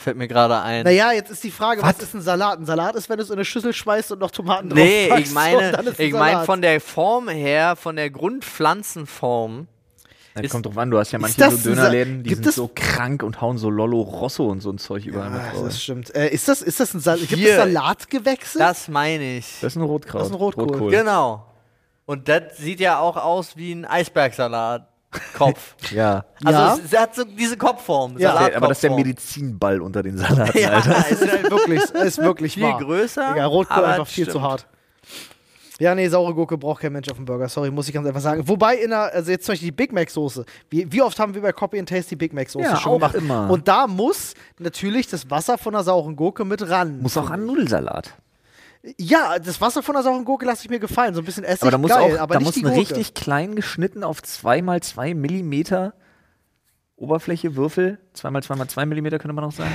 Speaker 1: Fällt mir gerade ein.
Speaker 2: Naja, jetzt ist die Frage, was? ist ein Salat? Ein Salat ist, wenn du es in eine Schüssel schmeißt und noch Tomaten drauf
Speaker 1: nee, ich meine, ich meine von der Form her, von der Grundpflanzenform.
Speaker 3: Das
Speaker 1: Ist-
Speaker 3: kommt drauf an, du hast ja manche
Speaker 2: das
Speaker 3: so Dönerläden, die
Speaker 2: gibt
Speaker 3: sind
Speaker 2: es-
Speaker 3: so krank und hauen so Lollo Rosso und so ein Zeug überall mit
Speaker 2: Ja,
Speaker 3: drauf.
Speaker 2: das stimmt. Äh, ist, das, ist das ein Salat? Gibt
Speaker 1: Hier.
Speaker 2: es Salatgewächse?
Speaker 1: Das meine ich.
Speaker 3: Das ist ein Rotkraut.
Speaker 2: Das ist ein Rotkohl.
Speaker 1: Genau. Und das sieht ja auch aus wie ein Eisbergsalat. Kopf.
Speaker 3: Ja.
Speaker 1: Also
Speaker 2: Ja.
Speaker 1: es, es hat so diese Kopfform.
Speaker 2: Ja.
Speaker 3: Der, aber das ist der. Medizinball unter den Salaten,
Speaker 1: Ja,
Speaker 3: Alter.
Speaker 2: ist halt wirklich, ist wirklich
Speaker 1: viel
Speaker 2: wahr.
Speaker 1: größer.
Speaker 2: Digga, Rotkohl einfach viel
Speaker 1: stimmt.
Speaker 2: zu hart. Ja, nee, saure Gurke braucht kein Mensch auf dem Burger. Sorry, muss ich ganz einfach sagen. Wobei in der, also jetzt zum Beispiel die Big Mac Soße. Wie, wie oft haben wir bei Copy and Taste die Big Mac Soße
Speaker 3: Ja,
Speaker 2: schon
Speaker 3: auch
Speaker 2: gemacht?
Speaker 3: immer.
Speaker 2: Und da muss natürlich das Wasser von der sauren Gurke mit ran.
Speaker 3: Muss auch an Nudelsalat.
Speaker 2: Ja, das Wasser von der sauren Gurke lasse ich mir gefallen. So ein bisschen Essig,
Speaker 3: Aber da muss
Speaker 2: geil,
Speaker 3: auch,
Speaker 2: aber
Speaker 3: da
Speaker 2: nicht
Speaker 3: muss ein
Speaker 2: Gurke.
Speaker 3: richtig klein geschnitten auf 2x2 Millimeter Oberfläche, Würfel, 2x2x2 Millimeter könnte man auch sagen,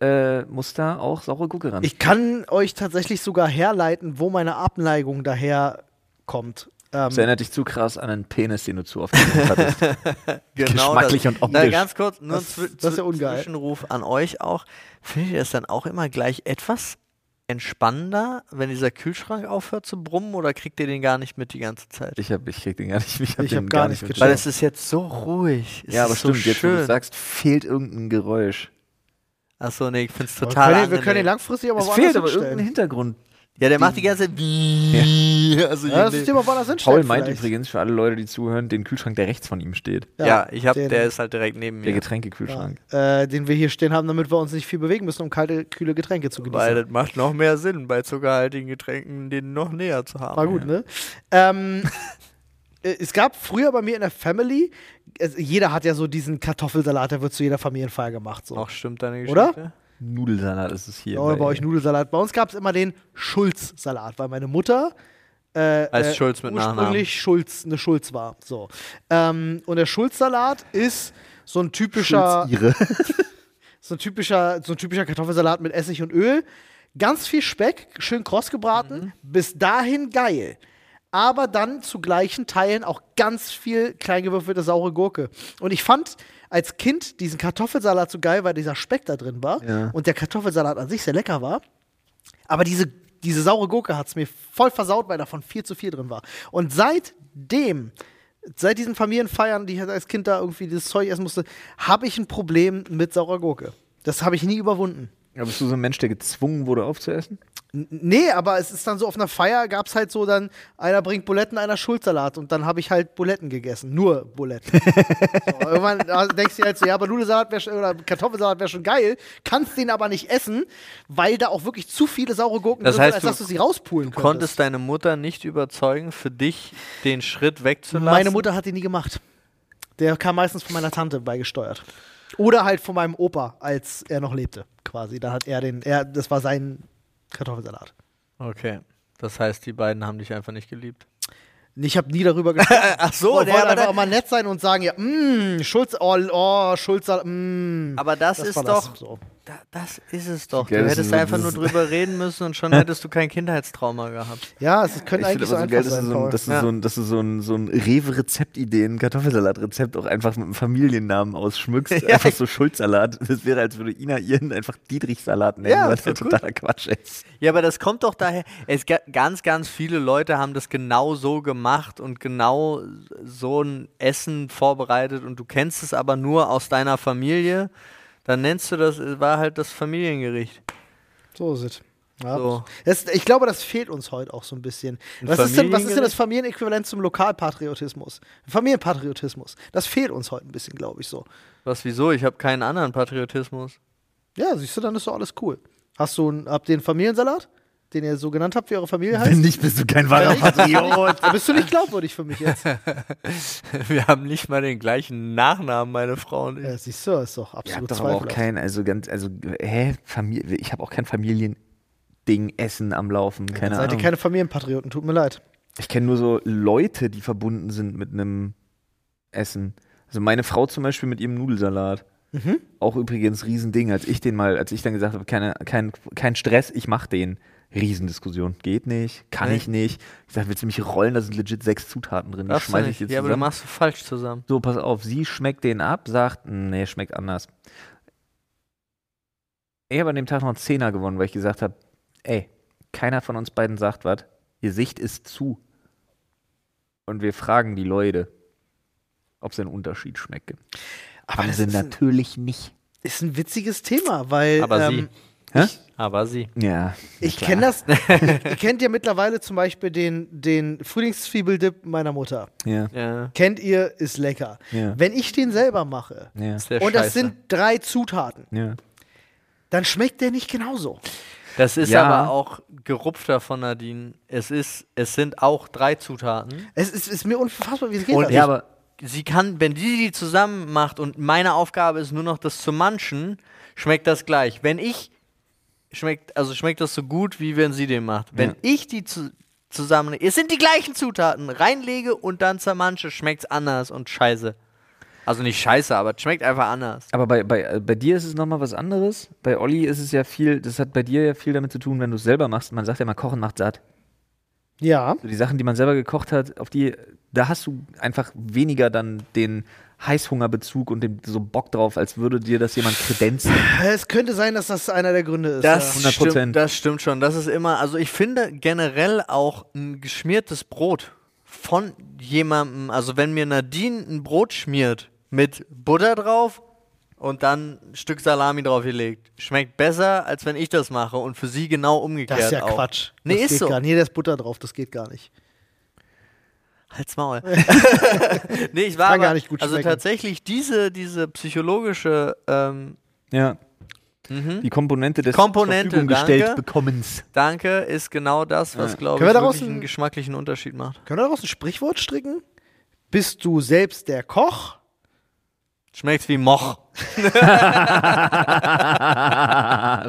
Speaker 3: äh, muss da auch saure Gurke ran.
Speaker 2: Ich kann euch tatsächlich sogar herleiten, wo meine Abneigung daher kommt. Ähm,
Speaker 3: das erinnert dich zu krass an einen Penis, den du zu oft hattest.
Speaker 1: Genau
Speaker 3: Geschmacklich
Speaker 1: das.
Speaker 3: und optisch.
Speaker 1: Na, ganz kurz, nur
Speaker 2: Das-
Speaker 1: zwi
Speaker 2: das ist ja ungeil.
Speaker 1: Zwischenruf an euch auch. Findet ihr das dann auch immer gleich etwas entspannender, wenn dieser Kühlschrank aufhört zu brummen oder kriegt ihr den gar nicht mit die ganze Zeit?
Speaker 3: Ich, hab, ich krieg den gar nicht, ich hab
Speaker 2: Ich
Speaker 3: den
Speaker 2: hab gar nicht
Speaker 3: mit.
Speaker 1: Weil es ist jetzt so ruhig. Es
Speaker 3: Ja, aber
Speaker 1: ist so
Speaker 3: stimmt, jetzt wo du sagst, fehlt irgendein Geräusch.
Speaker 1: Achso, nee, ich find's
Speaker 2: wir,
Speaker 1: total
Speaker 2: können, den- wir können den
Speaker 1: angenehm.
Speaker 2: langfristig aber
Speaker 3: Es
Speaker 2: woanders
Speaker 3: fehlt aber irgendein Hintergrund.
Speaker 1: Ja, der macht die ganze Zeit. Also
Speaker 2: Ja, das System auf woanders hinstellen.
Speaker 3: Paul meint
Speaker 2: vielleicht.
Speaker 3: übrigens für alle Leute, die zuhören, den Kühlschrank, der rechts von ihm steht.
Speaker 1: ja, ich hab,
Speaker 2: den-
Speaker 1: der ist halt direkt neben
Speaker 3: Der
Speaker 1: mir.
Speaker 3: Getränkekühlschrank.
Speaker 2: äh, den wir hier stehen haben, damit wir uns nicht viel bewegen müssen, um kalte, kühle Getränke zu genießen.
Speaker 1: Weil das macht noch mehr Sinn, bei zuckerhaltigen Getränken den noch näher zu haben.
Speaker 2: War gut, ne? Ähm, äh, es gab früher bei mir in der Family, also jeder hat ja so diesen Kartoffelsalat, der wird zu jeder Familienfeier gemacht. So.
Speaker 1: Auch stimmt deine
Speaker 2: Oder?
Speaker 3: Nudelsalat ist es hier.
Speaker 2: Ja, oder bei euch Nudelsalat. Bei uns gab es immer den Schulz-Salat, weil meine Mutter äh,
Speaker 1: Heißt
Speaker 2: äh,
Speaker 1: Schulz mit Nachnamen.
Speaker 2: ursprünglich Schulz, eine Schulz war. So. Ähm, und der Schulz-Salat ist so ein typischer, so ein typischer, so ein typischer Kartoffelsalat mit Essig und Öl. Ganz viel Speck, schön kross gebraten, bis dahin geil. Aber dann zu gleichen Teilen auch ganz viel kleingewürfelte saure Gurke. Und ich fand als Kind diesen Kartoffelsalat so geil, weil dieser Speck da drin war
Speaker 3: Ja.
Speaker 2: und der Kartoffelsalat an sich sehr lecker war. Aber diese, diese saure Gurke hat es mir voll versaut, weil davon viel zu viel drin war. Und seitdem, seit diesen Familienfeiern, die ich als Kind da irgendwie dieses Zeug essen musste, habe ich ein Problem mit saurer Gurke. Das habe ich nie überwunden.
Speaker 3: Ja, bist du so ein Mensch, der gezwungen wurde aufzuessen?
Speaker 2: Nee, aber es ist dann so auf einer Feier gab es halt so dann, einer bringt Buletten, einer Schulsalat und dann habe ich halt Buletten gegessen. Nur Buletten. so, irgendwann denkst du halt so, ja, aber Nudelsalat wär oder Kartoffelsalat wäre schon geil, kannst den aber nicht essen, weil da auch wirklich zu viele saure Gurken
Speaker 1: Das
Speaker 2: drin
Speaker 1: heißt,
Speaker 2: sind, als
Speaker 1: du
Speaker 2: dass du sie rauspulen könntest.
Speaker 1: Konntest deine Mutter nicht überzeugen, für dich den Schritt wegzulassen?
Speaker 2: Meine Mutter hat den nie gemacht. Der kam meistens von meiner Tante beigesteuert. Oder halt von meinem Opa, als er noch lebte, quasi. Da hat er den, er, das war sein Kartoffelsalat.
Speaker 1: Okay. Das heißt, die beiden haben dich einfach nicht geliebt.
Speaker 2: Ich habe nie darüber gesprochen.
Speaker 1: Ach so,
Speaker 2: ich
Speaker 1: der-
Speaker 2: wollte einfach auch mal nett sein und sagen, ja, mh, Schulz, oh, oh Schulz, mh.
Speaker 1: Aber das,
Speaker 2: Das
Speaker 1: ist
Speaker 2: war das
Speaker 1: doch.
Speaker 2: so.
Speaker 1: Da, das ist es doch.
Speaker 3: Geil,
Speaker 1: du hättest
Speaker 3: so
Speaker 1: einfach nur drüber reden müssen und schon hättest du kein Kindheitstrauma gehabt.
Speaker 2: Ja, es könnte
Speaker 3: Ich
Speaker 2: eigentlich
Speaker 3: finde
Speaker 2: so
Speaker 3: aber so
Speaker 2: einfach
Speaker 3: geil, dass
Speaker 2: sein,
Speaker 3: du so, ein,
Speaker 2: Paul.
Speaker 3: dass du
Speaker 1: Ja.
Speaker 3: so ein, dass du so ein, so ein Rewe-Rezeptideen, Kartoffelsalat-Rezept auch einfach mit einem Familiennamen ausschmückst.
Speaker 1: Ja.
Speaker 3: Einfach so Schulzsalat. Das wäre, als würde Ina ihren einfach Dietrich-Salat nennen,
Speaker 1: Ja, doch gut.
Speaker 3: totaler Quatsch ist.
Speaker 1: Ja, aber das kommt doch daher. Es ga- ganz, ganz viele Leute haben das genau so gemacht und genau so ein Essen vorbereitet und du kennst es aber nur aus deiner Familie. Dann nennst du das, es war halt das Familiengericht.
Speaker 2: So ist es. Ja.
Speaker 1: So.
Speaker 2: Das, ich glaube, das fehlt uns heute auch so ein bisschen.
Speaker 1: Ein
Speaker 2: Was ist, denn, was ist denn das? Familienäquivalent zum Lokalpatriotismus? Familienpatriotismus. Das fehlt uns heute ein bisschen, glaube ich so.
Speaker 1: Was, wieso? Ich habe keinen anderen Patriotismus.
Speaker 2: Ja, siehst du, dann ist doch alles cool. Hast du einen, habt ihr einen Familiensalat, den ihr so genannt habt, wie eure Familie heißt?
Speaker 3: Wenn nicht, bist du kein wahrer
Speaker 2: Ja,
Speaker 3: Patriot.
Speaker 2: Da bist du nicht glaubwürdig für mich jetzt.
Speaker 1: Wir haben nicht mal den gleichen Nachnamen, meine Frau und ich.
Speaker 2: Ja, siehst du, ist doch
Speaker 3: Ihr
Speaker 2: absolut
Speaker 3: aber auch kein, also ganz, also, hä, Familie, ich habe auch kein Familiending, Essen am Laufen, keine
Speaker 2: Seid ihr
Speaker 3: Ahnung.
Speaker 2: keine Familienpatrioten, tut mir leid.
Speaker 3: Ich kenne nur so Leute, die verbunden sind mit einem Essen. Also meine Frau zum Beispiel mit ihrem Nudelsalat.
Speaker 2: Mhm.
Speaker 3: Auch übrigens Riesending, als ich den mal, als ich dann gesagt habe, keine, kein, kein Stress, ich mach den. Riesendiskussion. Geht nicht, kann
Speaker 1: Nee.
Speaker 3: ich nicht. Ich sag, willst du mich rollen? Da sind legit sechs Zutaten drin. Die
Speaker 1: Darfst du
Speaker 3: schmeiß ich
Speaker 1: nicht.
Speaker 3: jetzt
Speaker 1: Ja, aber
Speaker 3: zusammen.
Speaker 1: machst du falsch zusammen.
Speaker 3: So, pass auf, sie schmeckt den ab, sagt, nee, schmeckt anders. Ich habe an dem Tag noch einen Zehner gewonnen, weil ich gesagt habe, ey, keiner von uns beiden sagt was, ihr Sicht ist zu. Und wir fragen die Leute, ob sie einen Unterschied schmecken.
Speaker 2: Aber
Speaker 3: Haben
Speaker 2: das
Speaker 3: sie
Speaker 2: ist ein,
Speaker 3: natürlich nicht.
Speaker 2: ist ein witziges Thema, weil
Speaker 1: Aber
Speaker 2: ähm,
Speaker 3: Hä?
Speaker 1: Aber sie.
Speaker 3: Ja.
Speaker 2: ich kenne das. ihr kennt ja mittlerweile zum Beispiel den, den Frühlingszwiebeldip meiner Mutter.
Speaker 3: Ja,
Speaker 1: Ja.
Speaker 2: Kennt ihr, ist lecker.
Speaker 3: Ja.
Speaker 2: Wenn ich den selber mache
Speaker 3: ja,
Speaker 1: Ist der
Speaker 2: und das
Speaker 1: Scheiße.
Speaker 2: sind drei Zutaten,
Speaker 3: ja.
Speaker 2: dann schmeckt der nicht genauso.
Speaker 1: Das ist
Speaker 3: Ja.
Speaker 1: aber auch gerupfter von Nadine. Es ist, es sind auch drei Zutaten.
Speaker 2: Es ist, ist mir unfassbar, wie es geht.
Speaker 1: Und
Speaker 2: das?
Speaker 3: Ja, aber
Speaker 1: Sie kann, wenn die die zusammen macht und meine Aufgabe ist nur noch das zu manchen, schmeckt das gleich. Wenn ich schmeckt, also schmeckt das so gut, wie wenn sie den macht. Wenn
Speaker 3: Ja.
Speaker 1: ich die zu, zusammen, es sind die gleichen Zutaten, reinlege und dann zermanche, schmeckt's anders und scheiße. Also nicht scheiße, aber es schmeckt einfach anders.
Speaker 3: Aber bei, bei, äh, bei dir ist es nochmal was anderes. Bei Olli ist es ja viel, das hat bei dir ja viel damit zu tun, wenn du es selber machst. Man sagt ja mal, Kochen macht satt.
Speaker 2: ja.
Speaker 3: So die Sachen, die man selber gekocht hat, auf die, da hast du einfach weniger dann den Heißhungerbezug und den, so Bock drauf, als würde dir das jemand kredenzen.
Speaker 2: Es könnte sein, dass das einer der Gründe ist.
Speaker 1: Das,
Speaker 2: ja.
Speaker 3: 100%.
Speaker 1: stimmt, das stimmt schon. Das ist immer, also ich finde generell auch ein geschmiertes Brot von jemandem, also wenn mir Nadine ein Brot schmiert mit Butter drauf und dann ein Stück Salami draufgelegt, schmeckt besser, als wenn ich das mache und für sie genau umgekehrt
Speaker 2: Das ist ja
Speaker 1: auch.
Speaker 2: Quatsch.
Speaker 1: Nee,
Speaker 2: das
Speaker 1: ist
Speaker 2: geht
Speaker 1: so.
Speaker 2: Gar nicht. Nee, da ist Butter drauf, das geht gar nicht.
Speaker 1: Halt's Maul. nee, ich war
Speaker 2: Kann
Speaker 1: aber,
Speaker 2: gar nicht gut
Speaker 1: also
Speaker 2: schmecken.
Speaker 1: tatsächlich diese, diese psychologische ähm,
Speaker 3: Ja.
Speaker 1: mhm.
Speaker 3: Die Komponente des
Speaker 1: Komponente,
Speaker 3: Verfügung gestellt
Speaker 1: danke.
Speaker 3: bekommens.
Speaker 1: Danke ist genau das, was
Speaker 3: Ja.
Speaker 1: glaube ich
Speaker 2: wir daraus
Speaker 1: wirklich einen
Speaker 2: ein-
Speaker 1: geschmacklichen Unterschied macht.
Speaker 2: Können wir daraus ein Sprichwort stricken? Bist du selbst der Koch?
Speaker 1: Schmeckt wie Moch.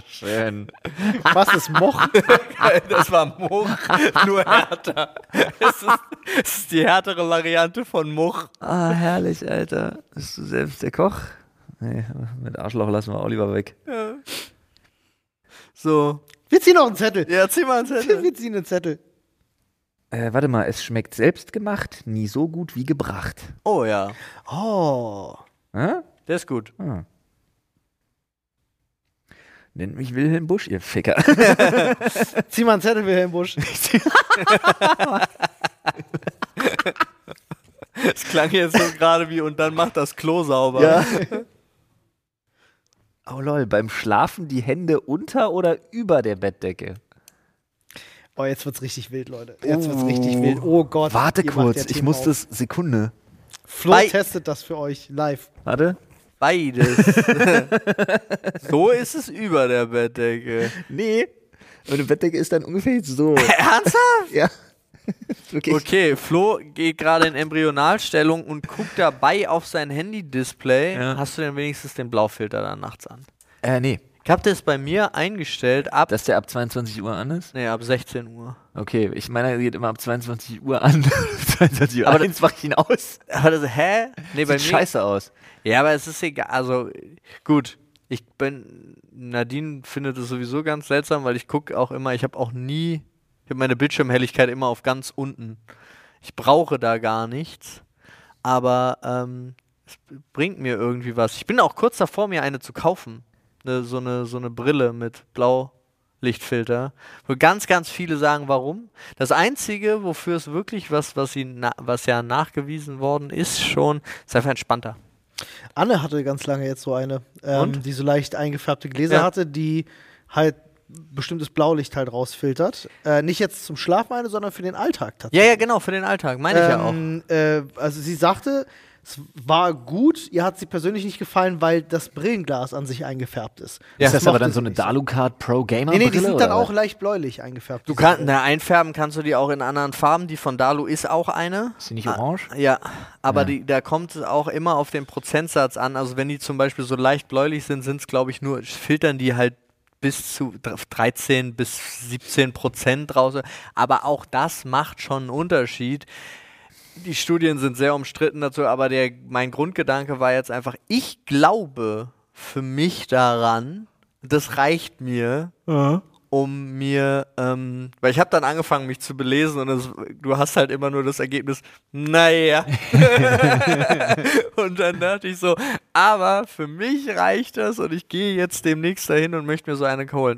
Speaker 3: Schön.
Speaker 2: Was ist Moch?
Speaker 1: Das war Moch, nur härter. Es ist, es ist die härtere Variante von Moch.
Speaker 3: Ah, herrlich, Alter. Bist du selbst der Koch? Nee, mit Arschloch lassen wir Oliver weg.
Speaker 1: So.
Speaker 2: Wir ziehen noch einen Zettel.
Speaker 1: Ja, zieh mal einen Zettel.
Speaker 2: Wir ziehen einen Zettel.
Speaker 3: Äh, warte mal, es schmeckt selbst gemacht, nie so gut wie gebracht.
Speaker 1: Oh ja,
Speaker 2: Oh.
Speaker 3: Hä?
Speaker 1: der ist gut.
Speaker 3: Ah. Nennt mich Wilhelm Busch, ihr Ficker.
Speaker 2: Zieh mal einen Zettel, Wilhelm Busch.
Speaker 1: Es klang jetzt so gerade wie und dann macht das Klo sauber.
Speaker 3: Oh lol, beim Schlafen die Hände unter oder über der Bettdecke?
Speaker 2: Oh, jetzt wird's richtig wild, Leute. Jetzt wird's richtig wild. Oh Gott.
Speaker 3: Warte kurz,
Speaker 2: ja
Speaker 3: ich muss
Speaker 2: auf.
Speaker 3: das, Sekunde.
Speaker 2: Flo
Speaker 1: Bei-
Speaker 2: testet das für euch live.
Speaker 3: Warte.
Speaker 1: Beides. so ist es über der Bettdecke.
Speaker 3: Nee. Meine Bettdecke ist dann ungefähr so.
Speaker 1: Ernsthaft?
Speaker 3: ja. Wirklich.
Speaker 1: Okay, Flo geht gerade in Embryonalstellung und guckt dabei auf sein Handy-Display.
Speaker 3: Ja.
Speaker 1: Hast du denn wenigstens den Blaufilter da nachts an?
Speaker 3: Äh, nee.
Speaker 1: Ich habe das bei mir eingestellt ab,
Speaker 3: Dass der ab 22 Uhr an ist?
Speaker 1: nee, ab 16 Uhr.
Speaker 3: Okay, ich meine, er geht immer ab 22 Uhr an. 22 Uhr
Speaker 1: Aber
Speaker 3: eins mach ich ihn aus.
Speaker 1: Aber das, hä? Nee, bei
Speaker 3: Sieht
Speaker 1: mir.
Speaker 3: scheiße aus.
Speaker 1: Ja, aber es ist egal. Also, gut. Ich bin. Nadine findet es sowieso ganz seltsam, weil ich gucke auch immer, ich habe auch nie. Ich habe meine Bildschirmhelligkeit immer auf ganz unten. Ich brauche da gar nichts. Aber ähm, es bringt mir irgendwie was. Ich bin auch kurz davor, mir eine zu kaufen. Ne, so, eine, so eine Brille mit Blaulichtfilter. Wo ganz, ganz viele sagen, warum. Das Einzige, wofür es wirklich was, was, sie na, was ja nachgewiesen worden ist, schon, ist einfach entspannter.
Speaker 2: Anne hatte ganz lange jetzt so eine, ähm, die so leicht eingefärbte Gläser
Speaker 1: Ja.
Speaker 2: hatte, die halt bestimmtes Blaulicht halt rausfiltert. Äh, nicht jetzt zum Schlafen eine, sondern für den Alltag tatsächlich.
Speaker 1: Ja, ja, genau, für den Alltag, meine ich ja auch.
Speaker 2: Ähm, äh, also sie sagte, es war gut, ihr hat sie persönlich nicht gefallen, weil das Brillenglas an sich eingefärbt ist.
Speaker 3: ist das aber dann so eine Dalucard Pro Gamer
Speaker 2: Nee, nee, die sind dann auch leicht bläulich eingefärbt.
Speaker 1: Du kannst, na, einfärben kannst du die auch in anderen Farben. Die von Dalu ist auch eine.
Speaker 3: Ist die nicht orange?
Speaker 1: Ja, aber
Speaker 3: Ja.
Speaker 1: Die, da kommt es auch immer auf den Prozentsatz an. Also wenn die zum Beispiel so leicht bläulich sind, sind es glaube ich nur, filtern die halt bis zu dr- 13 bis 17 Prozent raus. Aber auch das macht schon einen Unterschied. Die Studien sind sehr umstritten dazu, aber der, mein Grundgedanke war jetzt einfach, ich glaube für mich daran, das reicht mir, um mir, ähm, weil ich habe dann angefangen, mich zu belesen und es, du hast halt immer nur das Ergebnis, naja. und dann dachte ich so, aber für mich reicht das und ich gehe jetzt demnächst dahin und möchte mir so eine holen.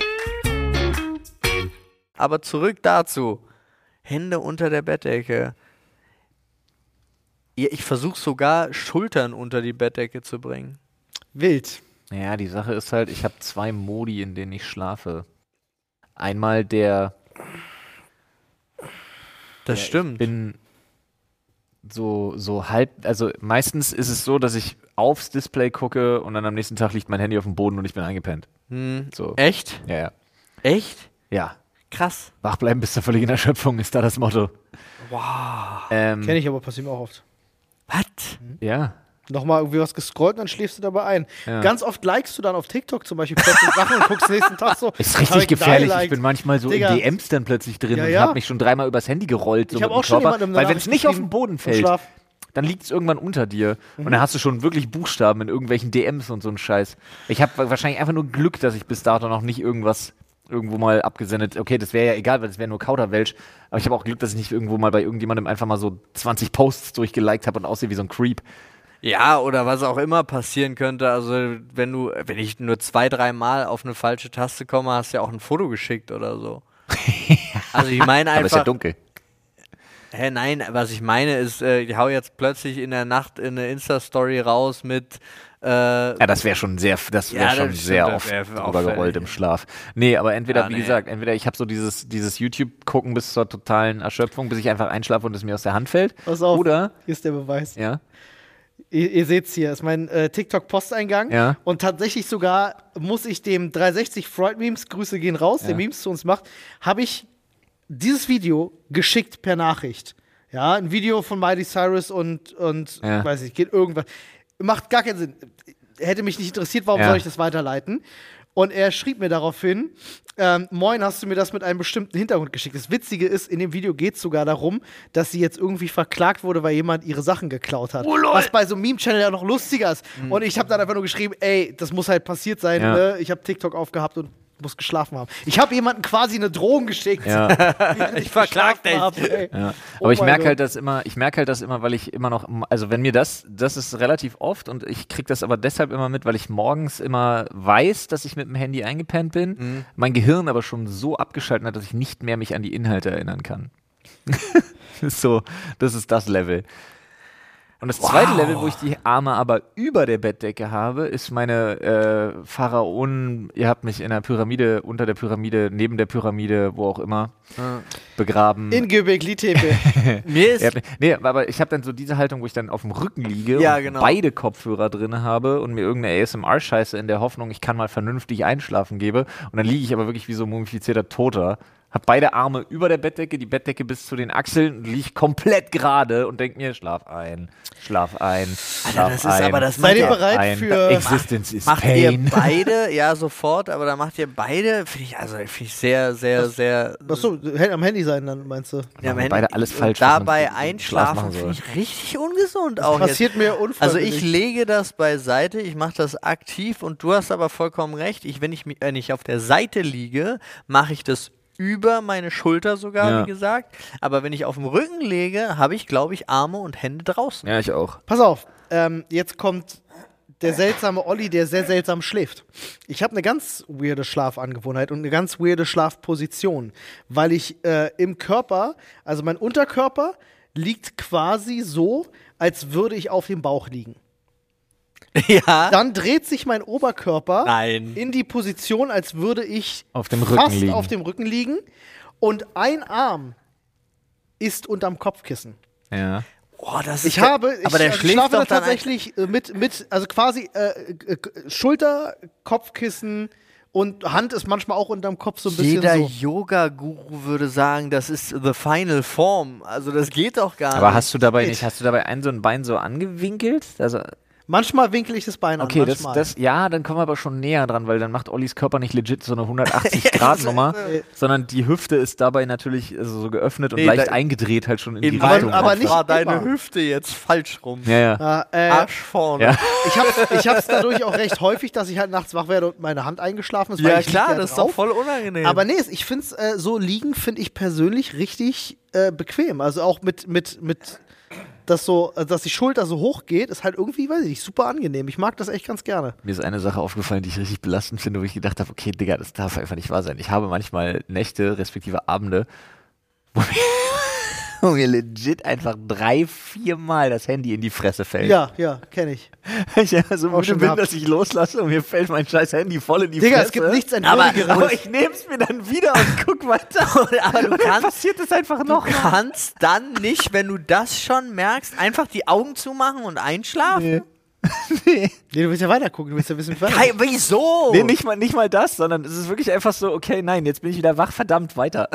Speaker 1: Aber zurück dazu. Hände unter der Bettdecke. Ja, Ich versuche sogar Schultern unter die Bettdecke zu bringen.
Speaker 2: Wild.
Speaker 3: Ja, die Sache ist halt, ich habe zwei Modi, in denen ich schlafe. Einmal der,
Speaker 1: Das
Speaker 3: ich
Speaker 1: stimmt.
Speaker 3: bin so, so halb, also meistens ist es so, dass ich aufs Display gucke und dann am nächsten Tag liegt mein Handy auf dem Boden und ich bin eingepennt.
Speaker 1: Hm.
Speaker 3: So.
Speaker 1: Echt?
Speaker 3: Ja, ja.
Speaker 1: Echt?
Speaker 3: Ja.
Speaker 1: Krass.
Speaker 3: Wach bleiben bis zur völligen Erschöpfung ist da das Motto.
Speaker 1: Wow.
Speaker 3: Ähm,
Speaker 2: Kenne ich aber, passiert mir auch oft.
Speaker 1: Was?
Speaker 3: Ja.
Speaker 2: Nochmal irgendwie was gescrollt und dann schläfst du dabei ein.
Speaker 3: Ja.
Speaker 2: Ganz oft likest du dann auf TikTok zum Beispiel plötzlich Sachen und guckst nächsten Tag so.
Speaker 3: Ist
Speaker 2: hab
Speaker 3: richtig
Speaker 2: ich
Speaker 3: gefährlich. Ich bin manchmal so
Speaker 2: Digga.
Speaker 3: in DMs dann plötzlich drin
Speaker 2: Ja,
Speaker 3: und
Speaker 2: ja.
Speaker 3: habe mich schon dreimal übers Handy gerollt. So
Speaker 2: Ich hab
Speaker 3: dem
Speaker 2: auch schon eine
Speaker 3: Weil wenn es nicht auf den Boden fällt, dann liegt es irgendwann unter dir. Und dann hast du schon wirklich Buchstaben in irgendwelchen DMs und so ein Scheiß. Ich habe wahrscheinlich einfach nur Glück, dass ich bis dato noch nicht irgendwas irgendwo mal abgesendet. Okay, das wäre ja egal, weil das wäre nur Kauderwelsch. Aber ich habe auch Glück, dass ich nicht irgendwo mal bei irgendjemandem einfach mal so 20 Posts durchgeliked habe und aussehe wie so ein Creep.
Speaker 1: Ja, oder was auch immer passieren könnte. Also, wenn du, wenn ich nur zwei, drei Mal auf eine falsche Taste komme, hast du ja auch ein Foto geschickt oder so. also, ich meine
Speaker 3: Aber ist ja
Speaker 1: einfach.
Speaker 3: dunkel.
Speaker 1: Hä, nein, was ich meine ist, äh, ich hau jetzt plötzlich in der Nacht in eine Insta-Story raus mit. Äh,
Speaker 3: Ja, das wäre schon sehr, das wäre
Speaker 1: Ja,
Speaker 3: schon
Speaker 1: das stimmt,
Speaker 3: sehr oft drüber gerollt im Schlaf. Nee, aber entweder,
Speaker 1: Ja,
Speaker 3: wie
Speaker 1: nee.
Speaker 3: gesagt, entweder ich habe so dieses, dieses YouTube-Gucken bis zur totalen Erschöpfung, bis ich einfach einschlafe und es mir aus der Hand fällt.
Speaker 2: Pass auf.
Speaker 3: Oder,
Speaker 2: Hier ist der Beweis.
Speaker 3: ja,
Speaker 2: Ihr, ihr seht es hier, ist mein äh, TikTok-Posteingang.
Speaker 3: Ja.
Speaker 2: Und tatsächlich sogar muss ich dem 360 Freud Memes, Grüße gehen raus, der Memes zu uns macht, habe ich dieses Video geschickt per Nachricht. Ja, ein Video von Miley Cyrus und, und
Speaker 3: Ja.
Speaker 2: weiß ich, geht irgendwas. Macht gar keinen Sinn. Hätte mich nicht interessiert, warum
Speaker 3: Ja.
Speaker 2: soll ich das weiterleiten? Und er schrieb mir daraufhin, ähm, moin, hast du mir das mit einem bestimmten Hintergrund geschickt? Das Witzige ist, in dem Video geht es sogar darum, dass sie jetzt irgendwie verklagt wurde, weil jemand ihre Sachen geklaut hat. Was bei so einem Meme-Channel ja noch lustiger ist. Und ich habe dann einfach nur geschrieben, ey, das muss halt passiert sein.
Speaker 3: Ja.
Speaker 2: Ne? Ich habe TikTok aufgehabt und muss geschlafen haben. Ich habe jemandem quasi eine Drohung geschickt.
Speaker 3: Ja.
Speaker 2: ich
Speaker 1: verklag dich.
Speaker 2: Hab.
Speaker 3: Ja.
Speaker 2: Oh
Speaker 3: Aber ich
Speaker 2: mein
Speaker 3: merke halt das immer, ich merke halt das immer, weil ich immer noch, also wenn mir das, das ist relativ oft und ich kriege das aber deshalb immer mit, weil ich morgens immer weiß, dass ich mit dem Handy eingepennt bin,
Speaker 2: Mhm.
Speaker 3: mein Gehirn aber schon so abgeschaltet hat, dass ich nicht mehr mich an die Inhalte erinnern kann. so, das ist das Level. Und das zweite Level, wo ich die Arme aber über der Bettdecke habe, ist meine äh, Pharaonen, ihr habt mich in der Pyramide, unter der Pyramide, neben der Pyramide, wo auch immer, begraben.
Speaker 2: In Göbekli Tepe.
Speaker 1: Mir ist
Speaker 3: nee, aber ich habe dann so diese Haltung, wo ich dann auf dem Rücken liege
Speaker 1: Ja,
Speaker 3: und
Speaker 1: genau.
Speaker 3: beide Kopfhörer drin habe und mir irgendeine ASMR-Scheiße in der Hoffnung, ich kann mal vernünftig einschlafen gebe. Und dann liege ich aber wirklich wie so ein mumifizierter Toter. Hab beide Arme über der Bettdecke, die Bettdecke bis zu den Achseln und liege komplett gerade und denk mir, schlaf ein, schlaf ein, schlaf
Speaker 1: das ist
Speaker 3: ein.
Speaker 1: aber das
Speaker 2: Seid ihr bereit
Speaker 3: ein.
Speaker 2: für-
Speaker 3: Existence is
Speaker 1: Macht
Speaker 3: pain.
Speaker 1: ihr beide, ja, sofort, aber da macht ihr beide, finde ich, also finde ich sehr, sehr, sehr.
Speaker 2: Achso, am Handy sein, dann meinst du.
Speaker 1: Ja,
Speaker 3: Machen wir beide alles falsch,
Speaker 1: Dabei einschlafen finde ich richtig ungesund auch jetzt.
Speaker 2: Passiert mir
Speaker 1: Also
Speaker 2: unfreiwillig.
Speaker 1: ich lege das beiseite, ich mache das aktiv und du hast aber vollkommen recht. Ich, wenn ich wenn ich auf der Seite liege, mache ich das über meine Schulter sogar,
Speaker 3: Ja.
Speaker 1: wie gesagt. Aber wenn ich auf dem Rücken lege, habe ich, glaube ich, Arme und Hände draußen.
Speaker 3: Ja, ich auch.
Speaker 2: Pass auf, ähm, jetzt kommt der seltsame Olli, der sehr seltsam schläft. Ich habe eine ganz weirde Schlafangewohnheit und eine ganz weirde Schlafposition, weil ich äh, im Körper, also mein Unterkörper liegt quasi so, als würde ich auf dem Bauch liegen.
Speaker 1: ja.
Speaker 2: Dann dreht sich mein Oberkörper
Speaker 1: Nein.
Speaker 2: in die Position, als würde ich
Speaker 3: Auf dem Rücken
Speaker 2: fast
Speaker 3: liegen.
Speaker 2: auf dem Rücken liegen und ein Arm ist unterm Kopfkissen.
Speaker 3: Ja.
Speaker 1: Oh, das
Speaker 2: Ich
Speaker 1: ist
Speaker 2: habe, ich
Speaker 1: aber der schläft
Speaker 2: schlafe
Speaker 1: doch
Speaker 2: tatsächlich äh, mit, mit, also quasi äh, äh, Schulter, Kopfkissen und Hand ist manchmal auch unterm Kopf so ein bisschen
Speaker 1: Jeder
Speaker 2: so.
Speaker 1: Yoga-Guru würde sagen, das ist the final form. Also das geht doch gar
Speaker 3: Aber
Speaker 1: nicht.
Speaker 3: hast du dabei
Speaker 2: geht.
Speaker 3: nicht, hast du dabei ein so ein Bein so angewinkelt? Also,
Speaker 2: Manchmal winkel ich das Bein
Speaker 3: okay,
Speaker 2: an,
Speaker 3: das,
Speaker 2: manchmal.
Speaker 3: das, ja, dann kommen wir aber schon näher dran, weil dann macht Ollis Körper nicht legit so eine 180-Grad-Nummer, sondern die Hüfte ist dabei natürlich also so geöffnet und
Speaker 1: Nee,
Speaker 3: leicht
Speaker 1: da-
Speaker 3: eingedreht halt schon in,
Speaker 1: in
Speaker 3: die
Speaker 2: Aber-
Speaker 3: Richtung.
Speaker 2: aber
Speaker 1: Kopf
Speaker 2: nicht
Speaker 1: war deine
Speaker 2: immer.
Speaker 1: Hüfte jetzt falsch rum.
Speaker 3: ja, ja.
Speaker 2: äh,
Speaker 1: Arsch vorne.
Speaker 3: Ja.
Speaker 2: ich habe ich hab's dadurch auch recht häufig, dass ich halt nachts wach werde und meine Hand eingeschlafen ist. weil
Speaker 1: Ja, klar, das ist doch voll unangenehm.
Speaker 2: Aber nee, ich finde es äh, so liegen, finde ich persönlich richtig äh, bequem. Also auch mit, mit, mit dass so, äh, dass die Schulter so hoch geht, ist halt irgendwie, weiß ich nicht, super angenehm. Ich mag das echt ganz gerne.
Speaker 3: Mir ist eine Sache aufgefallen, die ich richtig belastend finde, wo ich gedacht habe, okay, Digga, das darf einfach nicht wahr sein. Ich habe manchmal Nächte, respektive Abende, wo mir, mir legit einfach drei, vier Mal das Handy in die Fresse fällt.
Speaker 2: Ja, ja, kenne ich.
Speaker 3: Ich so müde bin,
Speaker 2: gehabt.
Speaker 3: dass ich loslasse und mir fällt mein scheiß Handy voll in die
Speaker 2: Digga,
Speaker 3: Fresse.
Speaker 2: es gibt nichts
Speaker 1: Aber-
Speaker 2: Entwürdigeres.
Speaker 3: aber ich nehme es mir dann wieder und guck weiter.
Speaker 1: aber du kannst,
Speaker 3: passiert es einfach
Speaker 1: du
Speaker 3: noch.
Speaker 1: kannst dann nicht, wenn du das schon merkst, einfach die Augen zumachen und einschlafen?
Speaker 2: nee, du willst ja weiter gucken, du willst ja wissen,
Speaker 1: Hey, wieso?
Speaker 3: Nee, nicht mal, nicht mal das, sondern es ist wirklich einfach so, okay, nein, jetzt bin ich wieder wach, verdammt, weiter.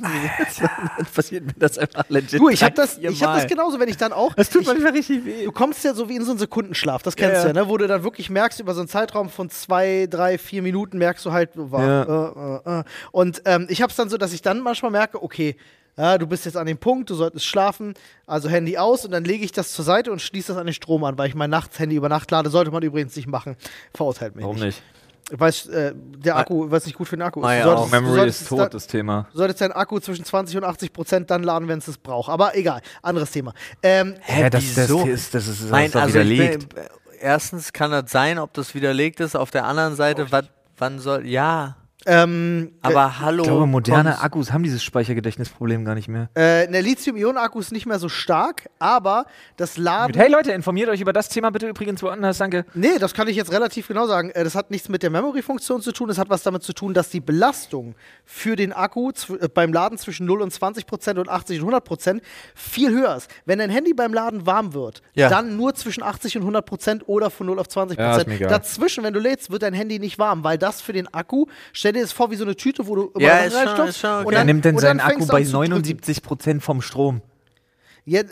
Speaker 3: dann passiert mir das einfach legit.
Speaker 2: Du, ich habe das, ich hab das genauso, wenn ich dann auch.
Speaker 3: Das tut
Speaker 2: ich,
Speaker 3: manchmal richtig weh.
Speaker 2: Du kommst ja so wie in so einen Sekundenschlaf, das kennst
Speaker 3: Ja,
Speaker 2: du
Speaker 3: ja.
Speaker 2: ja, ne? wo du dann wirklich merkst, über so einen Zeitraum von zwei, drei, vier Minuten merkst du halt, war, äh, äh, äh. und ähm, ich hab's dann so, dass ich dann manchmal merke, okay, ja, du bist jetzt an dem Punkt, du solltest schlafen, also Handy aus und dann lege ich das zur Seite und schließe das an den Strom an, weil ich mein Nachts-Handy über Nacht lade, sollte man übrigens nicht machen. Verurteilt mich
Speaker 3: Warum nicht?
Speaker 2: Weiß, äh, der Akku, was nicht gut für den Akku ist.
Speaker 1: Ah, ja,
Speaker 2: solltest-
Speaker 3: Memory
Speaker 2: solltest
Speaker 3: ist tot,
Speaker 2: dann-
Speaker 3: das Thema.
Speaker 2: Du solltest deinen Akku zwischen 20 und 80 Prozent dann laden, wenn es es braucht. Aber egal, anderes Thema. Ähm,
Speaker 1: Hä,
Speaker 3: das, das,
Speaker 1: wieso?
Speaker 3: ist, das ist, das
Speaker 1: Nein,
Speaker 3: ist doch
Speaker 1: also
Speaker 3: widerlegt.
Speaker 1: bin, erstens kann das sein, ob das widerlegt ist. Auf der anderen Seite, wat, wann soll, ja.
Speaker 2: Ähm,
Speaker 1: Aber hallo.
Speaker 3: Ich glaube, moderne
Speaker 1: kommst-
Speaker 3: Akkus haben dieses Speichergedächtnisproblem gar nicht mehr.
Speaker 2: äh, der Lithium-Ionen-Akku ist nicht mehr so stark, aber das Laden.
Speaker 3: Hey Leute, informiert euch über das Thema bitte übrigens woanders, danke.
Speaker 2: Nee, das kann ich jetzt relativ genau sagen. Äh, Das hat nichts mit der Memory-Funktion zu tun. Das hat was damit zu tun, dass die Belastung für den Akku äh, beim Laden zwischen 0 und 20 Prozent und 80 und 100 Prozent viel höher ist. Wenn dein Handy beim Laden warm wird,
Speaker 1: Ja.
Speaker 2: dann nur zwischen 80 und 100 Prozent oder von 0 auf 20
Speaker 3: Ja, ist
Speaker 2: Prozent.
Speaker 3: egal.
Speaker 2: Dazwischen, wenn du lädst, wird dein Handy nicht warm, weil das für den Akku, stell dir das vor wie so eine Tüte, wo du immer
Speaker 1: Ja, ist schon- ist schon okay.
Speaker 2: und dann-
Speaker 3: nimmt denn
Speaker 2: und
Speaker 3: seinen
Speaker 2: dann
Speaker 3: Akku
Speaker 2: fängst du
Speaker 3: bei
Speaker 2: an zu drücken.
Speaker 3: 79% vom Strom?
Speaker 2: Ja,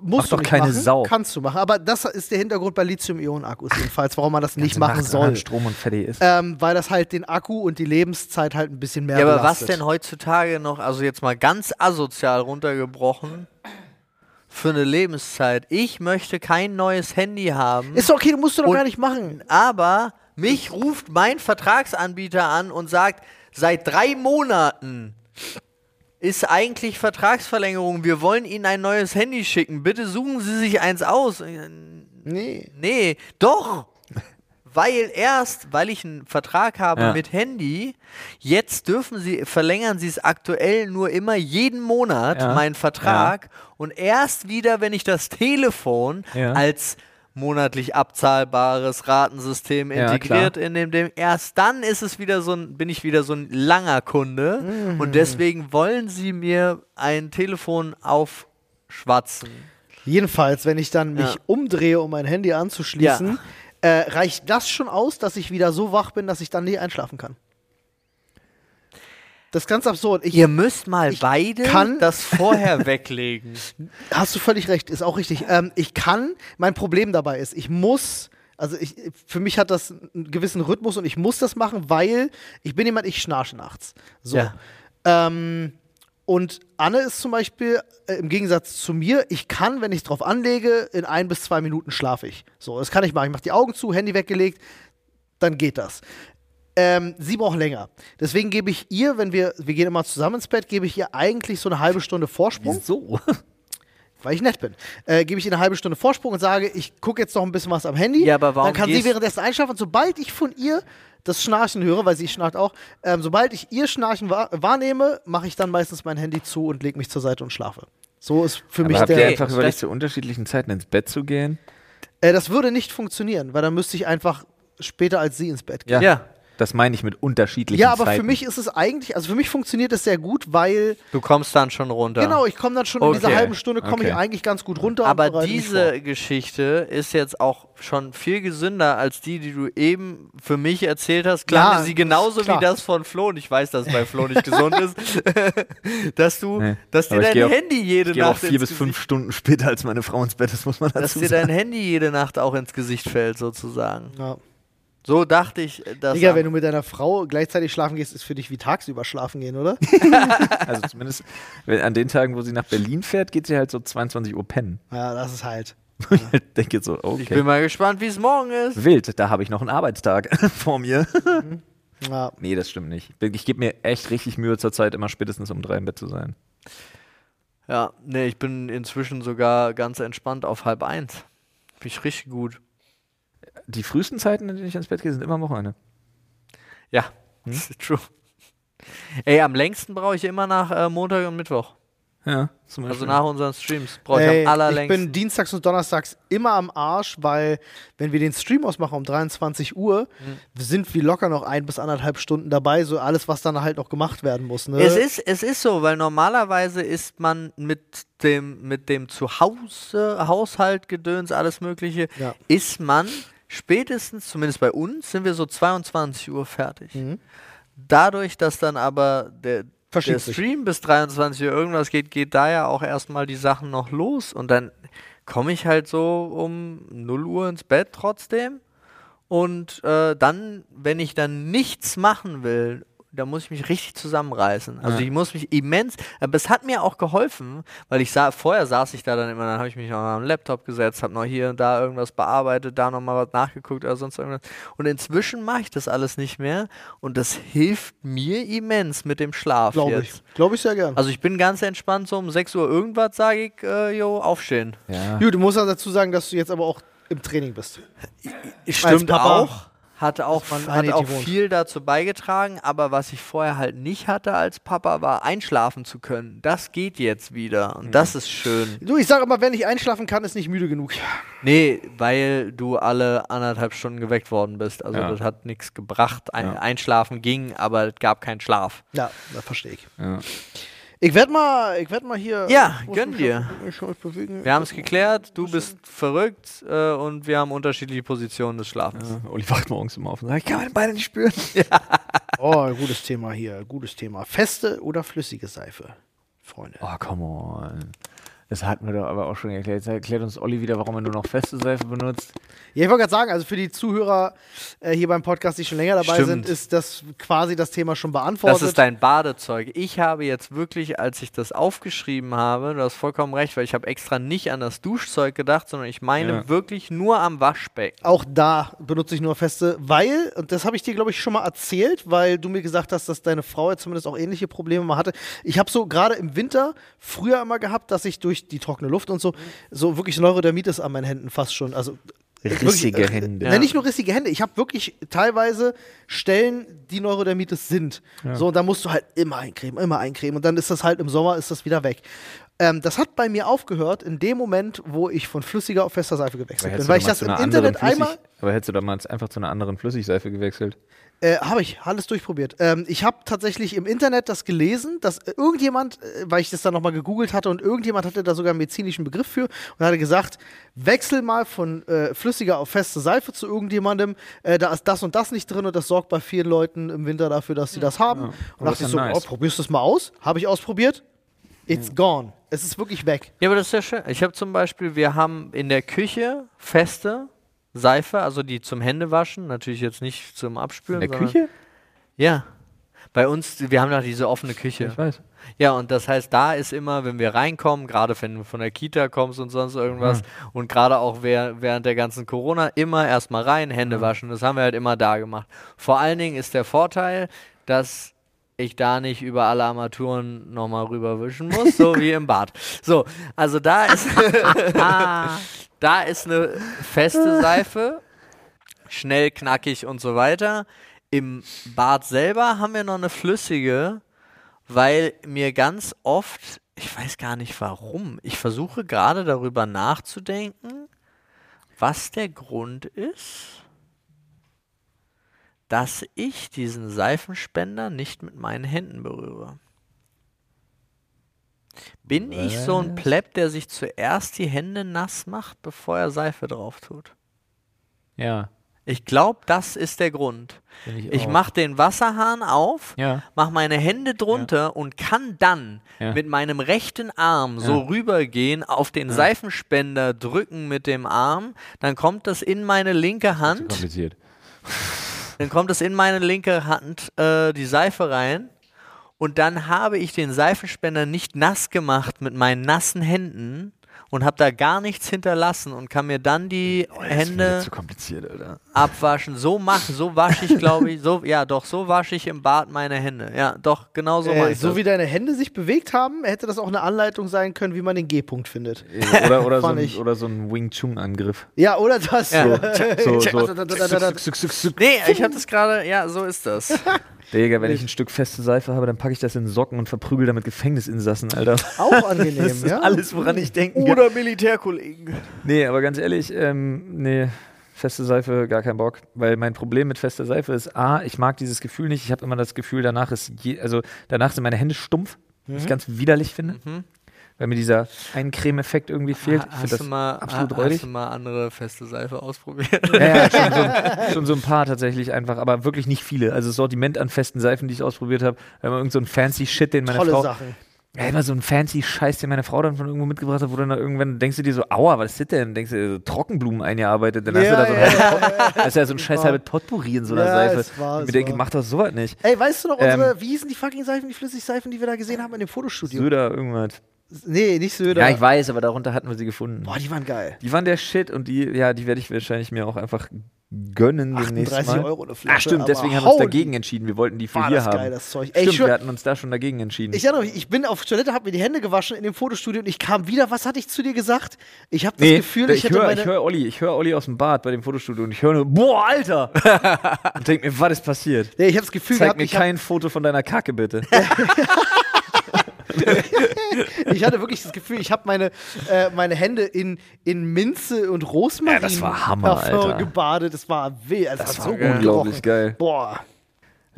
Speaker 2: musst
Speaker 3: Macht
Speaker 2: du
Speaker 3: doch
Speaker 2: nicht
Speaker 3: keine
Speaker 2: machen,
Speaker 3: Sau.
Speaker 2: Kannst du machen. Aber das ist der Hintergrund bei Lithium-Ionen-Akkus jedenfalls, warum man das nicht
Speaker 3: Ganze
Speaker 2: machen
Speaker 3: Nacht an
Speaker 2: soll.
Speaker 3: Strom und fertig ist.
Speaker 2: Ähm, weil das halt den Akku und die Lebenszeit halt ein bisschen mehr
Speaker 1: Ja, aber was
Speaker 2: belastet.
Speaker 1: denn heutzutage noch, also jetzt mal ganz asozial runtergebrochen, für eine Lebenszeit? Ich möchte kein neues Handy haben,
Speaker 2: Ist doch okay, du musst du doch
Speaker 1: Und-
Speaker 2: gar nicht machen.
Speaker 1: aber mich ruft mein Vertragsanbieter an und sagt, seit drei Monaten ist eigentlich Vertragsverlängerung. Wir wollen Ihnen ein neues Handy schicken. Bitte suchen Sie sich eins aus.
Speaker 2: Nee.
Speaker 1: Nee, doch. Weil erst, weil ich einen Vertrag habe
Speaker 3: Ja.
Speaker 1: mit Handy, jetzt dürfen sie, verlängern sie es aktuell nur immer jeden Monat,
Speaker 3: Ja.
Speaker 1: meinen Vertrag. Und erst wieder, wenn ich das Telefon
Speaker 3: Ja.
Speaker 1: als monatlich abzahlbares Ratensystem
Speaker 3: Ja,
Speaker 1: integriert in dem, dem, erst dann ist es wieder so ein, bin ich wieder so ein langer Kunde.
Speaker 3: Mhm.
Speaker 1: Und deswegen wollen sie mir ein Telefon aufschwatzen.
Speaker 2: Jedenfalls, wenn ich dann mich
Speaker 1: Ja.
Speaker 2: umdrehe, um mein Handy anzuschließen, äh, reicht das schon aus, dass ich wieder so wach bin, dass ich dann nicht einschlafen kann. Das ist ganz absurd. Ich,
Speaker 1: Ihr müsst mal
Speaker 2: Ich
Speaker 1: beide
Speaker 2: kann-
Speaker 1: das vorher weglegen.
Speaker 2: Hast du völlig recht, ist auch richtig. Ähm, ich kann, mein Problem dabei ist, ich muss, also ich, für mich hat das einen gewissen Rhythmus und ich muss das machen, weil ich bin jemand, ich schnarche nachts. So.
Speaker 1: Ja.
Speaker 2: Ähm, und Anne ist zum Beispiel äh, im Gegensatz zu mir, ich kann, wenn ich es drauf anlege, in ein bis zwei Minuten schlafe ich. So, das kann ich machen. Ich mache die Augen zu, Handy weggelegt, dann geht das. Ähm, sie braucht länger. Deswegen gebe ich ihr, wenn wir, wir gehen immer zusammen ins Bett, gebe ich ihr eigentlich so eine halbe Stunde Vorsprung
Speaker 3: Wieso?
Speaker 2: weil ich nett bin, äh, gebe ich ihr eine halbe Stunde Vorsprung und sage, ich gucke jetzt noch ein bisschen was am Handy.
Speaker 1: Ja, aber warum
Speaker 2: Dann kann sie
Speaker 1: gehst-
Speaker 2: währenddessen einschlafen. Und sobald ich von ihr das Schnarchen höre, weil sie schnarcht auch, ähm, sobald ich ihr Schnarchen wahr wahrnehme, mache ich dann meistens mein Handy zu und lege mich zur Seite und schlafe. So ist für
Speaker 3: Aber
Speaker 2: mich
Speaker 3: habt ihr
Speaker 2: der.
Speaker 3: einfach
Speaker 1: das-
Speaker 3: überlegt, zu unterschiedlichen Zeiten ins Bett zu gehen?
Speaker 2: Äh, das würde nicht funktionieren, weil dann müsste ich einfach später als sie ins Bett gehen.
Speaker 1: Ja.
Speaker 3: Das meine ich mit unterschiedlichen
Speaker 2: Ja, aber
Speaker 3: Zeiten.
Speaker 2: für mich ist es eigentlich, also für mich funktioniert es sehr gut, weil,
Speaker 1: Du kommst dann schon runter.
Speaker 2: genau, ich komme dann schon in dieser
Speaker 1: Okay.
Speaker 2: halben Stunde, komme ich
Speaker 3: Okay.
Speaker 2: eigentlich ganz gut runter.
Speaker 1: Aber diese. Geschichte ist jetzt auch schon viel gesünder als die, die du eben für mich erzählt hast. Klang
Speaker 2: Ja,
Speaker 1: sie genauso
Speaker 2: klar.
Speaker 1: wie das von Flo. Und ich weiß, dass es bei Flo nicht gesund ist. dass du,
Speaker 3: Nee.
Speaker 1: dass dir
Speaker 3: Aber ich
Speaker 1: dein
Speaker 3: geh auch-
Speaker 1: Handy jede
Speaker 3: Ich gehe auch
Speaker 1: Nacht
Speaker 3: vier
Speaker 1: ins
Speaker 3: bis
Speaker 1: Gesicht-
Speaker 3: fünf Stunden später als meine Frau ins Bett, das muss man
Speaker 1: dass
Speaker 3: dazu
Speaker 1: dir
Speaker 3: sagen.
Speaker 1: dein Handy jede Nacht auch ins Gesicht fällt, sozusagen.
Speaker 2: Ja.
Speaker 1: So dachte ich, dass.
Speaker 2: Digga, wenn du mit deiner Frau gleichzeitig schlafen gehst, ist für dich wie tagsüber schlafen gehen, oder?
Speaker 3: Also zumindest wenn, an den Tagen, wo sie nach Berlin fährt, geht sie halt so 22 Uhr pennen.
Speaker 2: ja, das ist halt.
Speaker 3: Ich denke so,
Speaker 1: ich bin
Speaker 3: okay.
Speaker 1: mal gespannt, wie es morgen ist.
Speaker 3: Wild, da habe ich noch einen Arbeitstag vor mir.
Speaker 2: Ja.
Speaker 3: Nee, das stimmt nicht. Ich gebe mir echt richtig Mühe zur Zeit, immer spätestens um drei im Bett zu sein.
Speaker 1: Ja, nee, ich bin inzwischen sogar ganz entspannt auf halb eins. Bin ich richtig gut.
Speaker 3: Die frühesten Zeiten, in denen ich ins Bett gehe, sind immer am Wochenende.
Speaker 1: Ja, das ist true. Ey, am längsten brauche ich immer nach äh, Montag und Mittwoch.
Speaker 3: Ja, zum
Speaker 1: Also
Speaker 3: Beispiel.
Speaker 1: nach unseren Streams brauche ich
Speaker 2: Ey,
Speaker 1: am
Speaker 2: ich
Speaker 1: allerlängsten.
Speaker 2: bin dienstags und donnerstags immer am Arsch, weil wenn wir den Stream ausmachen um 23 Uhr,
Speaker 1: Mhm.
Speaker 2: sind wir locker noch ein bis anderthalb Stunden dabei, so alles, was dann halt noch gemacht werden muss. Ne?
Speaker 1: es, ist, es ist so, weil normalerweise ist man mit dem, mit dem Zuhause, Haushaltgedöns, alles Mögliche,
Speaker 2: Ja.
Speaker 1: ist man spätestens, zumindest bei uns, sind wir so 22 Uhr fertig.
Speaker 2: Mhm.
Speaker 1: Dadurch, dass dann aber der, der. Stream bis 23 Uhr irgendwas geht, geht da ja auch erstmal die Sachen noch los und dann komme ich halt so um 0 Uhr ins Bett trotzdem und äh, dann, wenn ich dann nichts machen will, da muss ich mich richtig zusammenreißen. Also
Speaker 3: Ja.
Speaker 1: ich muss mich immens, aber es hat mir auch geholfen, weil ich sah, vorher saß ich da dann immer, dann habe ich mich noch am Laptop gesetzt, habe noch hier und da irgendwas bearbeitet, da nochmal was nachgeguckt oder sonst irgendwas. Und inzwischen mache ich das alles nicht mehr und das hilft mir immens mit dem Schlaf
Speaker 2: Glaube ich. Glaube ich sehr gern.
Speaker 1: Also ich bin ganz entspannt, so um 6 Uhr irgendwas sage ich, äh, jo, aufstehen.
Speaker 3: ja.
Speaker 2: Gut, du musst auch dazu sagen, dass du jetzt aber auch im Training bist.
Speaker 1: Stimmt auch. Hat auch,
Speaker 2: man
Speaker 1: hat auch viel dazu beigetragen, aber was ich vorher halt nicht hatte als Papa, war einschlafen zu können. Das geht jetzt wieder und das ist schön.
Speaker 2: Du, ich sage immer, wenn ich einschlafen kann, ist nicht müde genug.
Speaker 1: Nee, weil du alle anderthalb Stunden geweckt worden bist. Also
Speaker 3: Ja.
Speaker 1: das hat nichts gebracht. Ein,
Speaker 3: Ja.
Speaker 1: Einschlafen ging, aber es gab keinen Schlaf.
Speaker 2: Ja, das verstehe ich.
Speaker 3: Ja.
Speaker 2: Ich werde mal, ich werd mal hier.
Speaker 1: Ja,
Speaker 2: ich muss
Speaker 1: gönn dir.
Speaker 2: bewegen.
Speaker 1: Wir haben es geklärt, du bist verrückt äh, und wir haben unterschiedliche Positionen des Schlafens.
Speaker 3: Ja, Olli wacht morgens immer auf und sagt, ich kann meine Beine nicht spüren.
Speaker 2: Oh, gutes Thema hier, gutes Thema. Feste oder flüssige Seife, Freunde?
Speaker 3: Oh, come on. Das hatten wir doch aber auch schon erklärt. Jetzt erklärt uns Olli wieder, warum er nur noch feste Seife benutzt.
Speaker 2: Ja, ich wollte gerade sagen, also für die Zuhörer äh, hier beim Podcast, die schon länger dabei
Speaker 1: Stimmt.
Speaker 2: sind, ist das quasi das Thema schon beantwortet.
Speaker 1: Das ist dein Badezeug. Ich habe jetzt wirklich, als ich das aufgeschrieben habe, du hast vollkommen recht, weil ich habe extra nicht an das Duschzeug gedacht, sondern ich meine
Speaker 3: Ja.
Speaker 1: wirklich nur am Waschbecken.
Speaker 2: Auch da benutze ich nur feste, weil, und das habe ich dir, glaube ich, schon mal erzählt, weil du mir gesagt hast, dass deine Frau jetzt zumindest auch ähnliche Probleme mal hatte. Ich habe so gerade im Winter früher immer gehabt, dass ich durch die trockene Luft und so, so wirklich Neurodermitis an meinen Händen fast schon. Also
Speaker 3: Rissige
Speaker 2: wirklich, äh,
Speaker 3: Hände.
Speaker 2: Äh,
Speaker 1: Ja.
Speaker 2: Nicht nur rissige Hände, ich habe wirklich teilweise Stellen, die Neurodermitis sind. So, und da musst du halt immer eincremen, immer eincremen. Und dann ist das halt im Sommer, ist das wieder weg. Ähm, das hat bei mir aufgehört in dem Moment, wo ich von flüssiger auf fester Seife gewechselt bin. Weil ich das im Internet einmal.
Speaker 3: Aber hättest du damals einfach zu einer anderen Flüssigseife gewechselt?
Speaker 2: Äh, habe ich, alles durchprobiert. Ähm, ich habe tatsächlich im Internet das gelesen, dass äh, irgendjemand, äh, weil ich das dann nochmal gegoogelt hatte und irgendjemand hatte da sogar einen medizinischen Begriff für und hatte gesagt, wechsel mal von äh, flüssiger auf feste Seife zu irgendjemandem, äh, da ist das und das nicht drin und das sorgt bei vielen Leuten im Winter dafür, dass sie das haben. Und
Speaker 3: Aber
Speaker 2: dachte ich so,
Speaker 3: ja nice.
Speaker 2: oh, probierst du es mal aus? Habe ich ausprobiert. It's gone. Es ist wirklich weg.
Speaker 1: Ja, aber das ist ja schön. Ich habe zum Beispiel, wir haben in der Küche feste Seife, also die zum Händewaschen, natürlich jetzt nicht zum Abspülen.
Speaker 3: In der Küche?
Speaker 1: Ja. Bei uns, wir haben doch diese offene Küche.
Speaker 3: Ich weiß.
Speaker 1: Ja, und das heißt, da ist immer, wenn wir reinkommen, gerade wenn du von der Kita kommst und sonst irgendwas, und gerade auch während der ganzen Corona, immer erstmal rein, Hände waschen. Das haben wir halt immer da gemacht. Vor allen Dingen ist der Vorteil, dass ich da nicht über alle Armaturen nochmal rüberwischen muss, so wie im Bad. So, also da ist, da ist eine feste Seife, schnell, knackig und so weiter. Im Bad selber haben wir noch eine flüssige, weil mir ganz oft, ich weiß gar nicht warum, ich versuche gerade darüber nachzudenken, was der Grund ist, dass ich diesen Seifenspender nicht mit meinen Händen berühre. Bin ich so ein Plepp, der sich zuerst die Hände nass macht, bevor er Seife drauf tut?
Speaker 3: Ja.
Speaker 1: Ich glaube, das ist der Grund.
Speaker 3: Ich
Speaker 1: Ich mache den Wasserhahn auf,
Speaker 3: Ja.
Speaker 1: mache meine Hände drunter und kann dann
Speaker 3: Ja.
Speaker 1: mit meinem rechten Arm so rübergehen, auf den Seifenspender drücken mit dem Arm, dann kommt das in meine linke Hand,
Speaker 3: kompliziert.
Speaker 1: dann kommt es in meine linke Hand äh, die Seife rein und dann habe ich den Seifenspender nicht nass gemacht mit meinen nassen Händen und habe da gar nichts hinterlassen und kann mir dann die
Speaker 3: Oh,
Speaker 1: Hände
Speaker 3: mir zu kompliziert, Alter.
Speaker 1: abwaschen. So machen, so wasche ich, glaube ich, so, ja, doch, so wasche ich im Bad meine Hände. Ja, doch, genau so mache
Speaker 2: äh,
Speaker 1: ich
Speaker 2: so
Speaker 1: das.
Speaker 2: wie deine Hände sich bewegt haben, hätte das auch eine Anleitung sein können, wie man den G-Punkt findet.
Speaker 3: Oder, oder, so ein,
Speaker 2: ich.
Speaker 3: oder so ein Wing Chun-Angriff.
Speaker 2: Ja, oder das.
Speaker 1: Ja.
Speaker 3: So, so.
Speaker 2: so.
Speaker 1: Nee, ich habe das gerade, ja, so ist das.
Speaker 3: Digga, wenn ich ein Stück feste Seife habe, dann packe ich das in Socken und verprügel damit Gefängnisinsassen, Alter.
Speaker 2: Auch angenehm,
Speaker 3: Das ist
Speaker 2: ja?
Speaker 3: alles, woran ich denken kann.
Speaker 1: Oder Militärkollegen.
Speaker 3: Nee, aber ganz ehrlich, ähm, nee, feste Seife, gar kein Bock. Weil mein Problem mit fester Seife ist, A, ich mag dieses Gefühl nicht. Ich habe immer das Gefühl, danach ist, je, also danach sind meine Hände stumpf, was ich ganz widerlich finde. Weil mir dieser Eincreme-Effekt irgendwie fehlt. Ich
Speaker 1: Hast du, mal,
Speaker 3: absolut
Speaker 1: ha- hast du mal andere feste Seife ausprobiert?
Speaker 3: Ja, ja, schon, so ein, schon so ein paar tatsächlich einfach, aber wirklich nicht viele. Also das Sortiment an festen Seifen, die ich ausprobiert habe, immer irgend so ein fancy Shit, den meine
Speaker 2: Tolle
Speaker 3: Frau.
Speaker 2: Sachen.
Speaker 3: Ja, immer so ein fancy Scheiß, den meine Frau dann von irgendwo mitgebracht hat, wo dann da irgendwann denkst du dir so, aua, was ist das denn? Denkst du, so Trockenblumen eingearbeitet, dann hast du
Speaker 2: Ja,
Speaker 3: da so ein
Speaker 2: ja,
Speaker 3: das ist ja so ein scheiß
Speaker 2: war-
Speaker 3: halbes Potpourri in so einer
Speaker 2: Ja,
Speaker 3: Seife.
Speaker 2: es war-
Speaker 3: ich mir denke,
Speaker 2: war-
Speaker 3: mach doch sowas nicht.
Speaker 2: Ey, weißt du noch,
Speaker 3: Ähm,
Speaker 2: unsere, wie hießen die fucking Seifen, die Flüssigseifen, die wir da gesehen haben in dem Fotostudio?
Speaker 3: Söder, irgendwas.
Speaker 2: Nee, nicht Söder.
Speaker 3: Ja, ich weiß, aber darunter hatten wir sie gefunden.
Speaker 2: Boah, die waren geil.
Speaker 3: Die waren der Shit und die, ja, die werde ich wahrscheinlich mir auch einfach gönnen demnächst
Speaker 2: 38
Speaker 3: mal.
Speaker 2: Euro eine Flasche,
Speaker 3: Ach stimmt, deswegen haben wir uns dagegen entschieden. Wir wollten die für hier
Speaker 2: das
Speaker 3: haben.
Speaker 2: geil, das Zeug. Ey,
Speaker 3: Stimmt, wir hatten uns da schon dagegen entschieden.
Speaker 2: Ich erinnere mich, ich bin auf Toilette, habe mir die Hände gewaschen in dem Fotostudio und ich kam wieder. Was hatte ich zu dir gesagt? Ich habe das
Speaker 3: Nee,
Speaker 2: Gefühl, ich,
Speaker 3: ich
Speaker 2: hätte
Speaker 3: höre
Speaker 2: meine.
Speaker 3: ich hör Olli, ich höre Olli aus dem Bad bei dem Fotostudio und ich höre nur, boah, Alter! und denk mir, was ist passiert?
Speaker 2: nee, ich habe das Gefühl
Speaker 3: Zeig
Speaker 2: gehabt,
Speaker 3: mir
Speaker 2: ich, hab,
Speaker 3: kein Foto von deiner Kacke, bitte.
Speaker 2: ich hatte wirklich das Gefühl, ich habe meine, äh, meine Hände in, in Minze und Rosmarin
Speaker 3: Ja, das war Hammer, Alter.
Speaker 2: gebadet. Das war weh. Also das
Speaker 3: war
Speaker 2: hat so
Speaker 3: geil. unglaublich geil.
Speaker 2: Boah.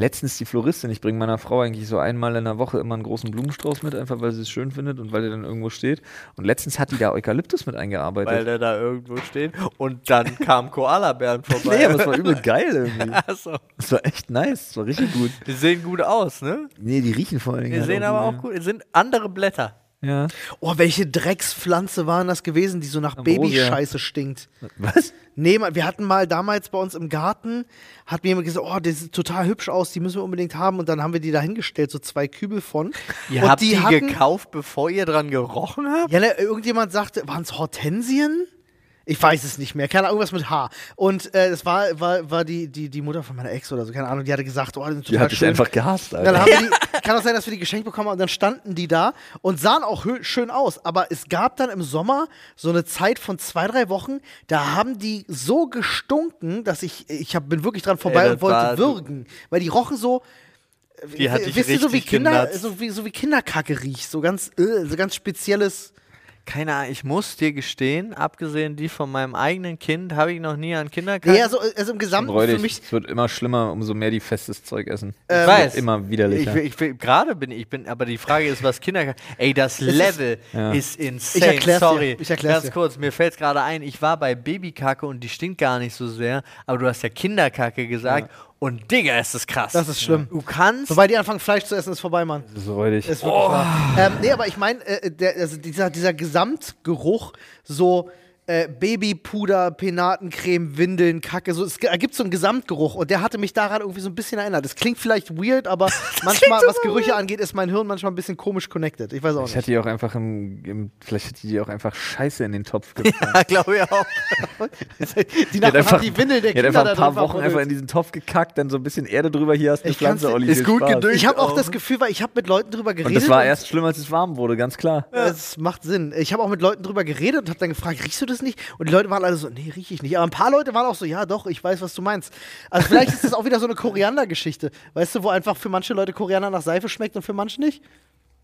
Speaker 3: Letztens die Floristin, ich bringe meiner Frau eigentlich so einmal in der Woche immer einen großen Blumenstrauß mit, einfach weil sie es schön findet und weil der dann irgendwo steht. Und letztens hat die da Eukalyptus mit eingearbeitet.
Speaker 1: Weil der da irgendwo steht. Und dann kam Koalabären vorbei.
Speaker 3: nee, aber es war übel geil irgendwie.
Speaker 1: Achso.
Speaker 3: Es war echt nice, es war richtig gut.
Speaker 1: Die sehen gut aus, ne?
Speaker 3: Nee, die riechen vor allen Dingen.
Speaker 1: Die
Speaker 3: halt
Speaker 1: sehen aber auch gut. Es sind andere Blätter.
Speaker 3: Ja.
Speaker 2: Oh, welche Dreckspflanze waren das gewesen, die so nach
Speaker 3: Ambrosia.
Speaker 2: Babyscheiße stinkt?
Speaker 3: Was?
Speaker 2: Nee, wir hatten mal damals bei uns im Garten, hat mir jemand gesagt, oh, das sieht total hübsch aus, die müssen wir unbedingt haben. Und dann haben wir die da hingestellt, so zwei Kübel von.
Speaker 1: Ihr
Speaker 2: und
Speaker 1: habt die,
Speaker 2: hatten,
Speaker 1: gekauft, bevor ihr dran gerochen habt?
Speaker 2: Ja, ne, irgendjemand sagte, waren es Hortensien? Ich weiß es nicht mehr. Keine Ahnung, irgendwas mit H. Und äh, das war, war, war die, die, die Mutter von meiner Ex oder so, keine Ahnung, die hatte gesagt, oh, die sind
Speaker 3: Die
Speaker 2: total
Speaker 3: hat dich
Speaker 2: schön.
Speaker 3: einfach gehasst,
Speaker 2: Dann
Speaker 3: Alter.
Speaker 2: haben wir die, kann auch sein, dass wir die geschenkt bekommen haben und dann standen die da und sahen auch hö- schön aus. Aber es gab dann im Sommer so eine Zeit von zwei, drei Wochen, da haben die so gestunken, dass ich, ich hab, bin wirklich dran vorbei
Speaker 1: das
Speaker 2: und wollte würgen. Weil die rochen so,
Speaker 1: Die hat dich
Speaker 2: wisst ihr, so wie Kinder, so wie, so wie Kinderkacke riecht. So ganz, äh, so ganz spezielles.
Speaker 1: Keine Ahnung, ich muss dir gestehen, abgesehen die von meinem eigenen Kind, habe ich noch nie an Kinderkacken.
Speaker 2: Ja, also, also im Gesamten für mich.
Speaker 3: Es wird immer schlimmer, umso mehr die festes Zeug essen.
Speaker 1: ich
Speaker 3: Es
Speaker 1: weiß.
Speaker 3: immer
Speaker 1: Ich,
Speaker 3: widerlicher.
Speaker 1: ich, will- gerade bin ich bin, aber die Frage ist, was Kinderkacken. Ey, das Level
Speaker 3: Ja.
Speaker 1: ist insane.
Speaker 2: Ich erklär's dir.
Speaker 1: Sorry,
Speaker 2: Ich erklär's
Speaker 1: ganz
Speaker 2: dir.
Speaker 1: kurz. Mir fällt gerade ein. Ich war bei Babykacke und die stinkt gar nicht so sehr. Aber du hast ja Kinderkacke gesagt und Digga, ist das krass.
Speaker 2: Das ist schlimm.
Speaker 1: Du kannst.
Speaker 2: Sobald die anfangen, Fleisch zu essen, ist vorbei, Mann.
Speaker 3: ist räudig.
Speaker 2: Ist wirklich wahr. Ähm, nee, aber ich meine, äh, der- also dieser, dieser Gesamtgeruch, so äh, Babypuder, Penatencreme, Windeln, Kacke, so, es ergibt so einen Gesamtgeruch und der hatte mich daran irgendwie so ein bisschen erinnert. Das klingt vielleicht weird, aber manchmal, was Gerüche angeht, ist mein Hirn manchmal ein bisschen komisch connected. Ich weiß auch
Speaker 3: Ich
Speaker 2: nicht.
Speaker 3: hätte die auch einfach im, im vielleicht hätte die auch einfach Scheiße in den Topf gefangen.
Speaker 1: ja, glaube ich auch.
Speaker 2: Die Nachbarn hat die Windeln der
Speaker 3: die hat
Speaker 2: Kinder
Speaker 3: einfach ein paar Wochen einfach in diesen Topf gekackt, dann so ein bisschen Erde drüber, hier hast du eine
Speaker 2: Ich
Speaker 3: Pflanze, Olli.
Speaker 1: Ist gut gedüngt.
Speaker 2: Ich habe auch das Gefühl, weil ich habe mit Leuten drüber
Speaker 3: Und
Speaker 2: geredet.
Speaker 3: das war erst schlimmer, als es warm wurde, ganz klar.
Speaker 2: Es macht Sinn. Ich habe auch mit Leuten drüber geredet und habe dann gefragt, riechst du das nicht? Und die Leute waren alle so, nee, riech ich nicht. Aber ein paar Leute waren auch so, ja, doch, ich weiß, was du meinst. Also vielleicht ist das auch wieder so eine Koriander-Geschichte. Weißt du, wo einfach für manche Leute Koriander nach Seife schmeckt und für manche nicht?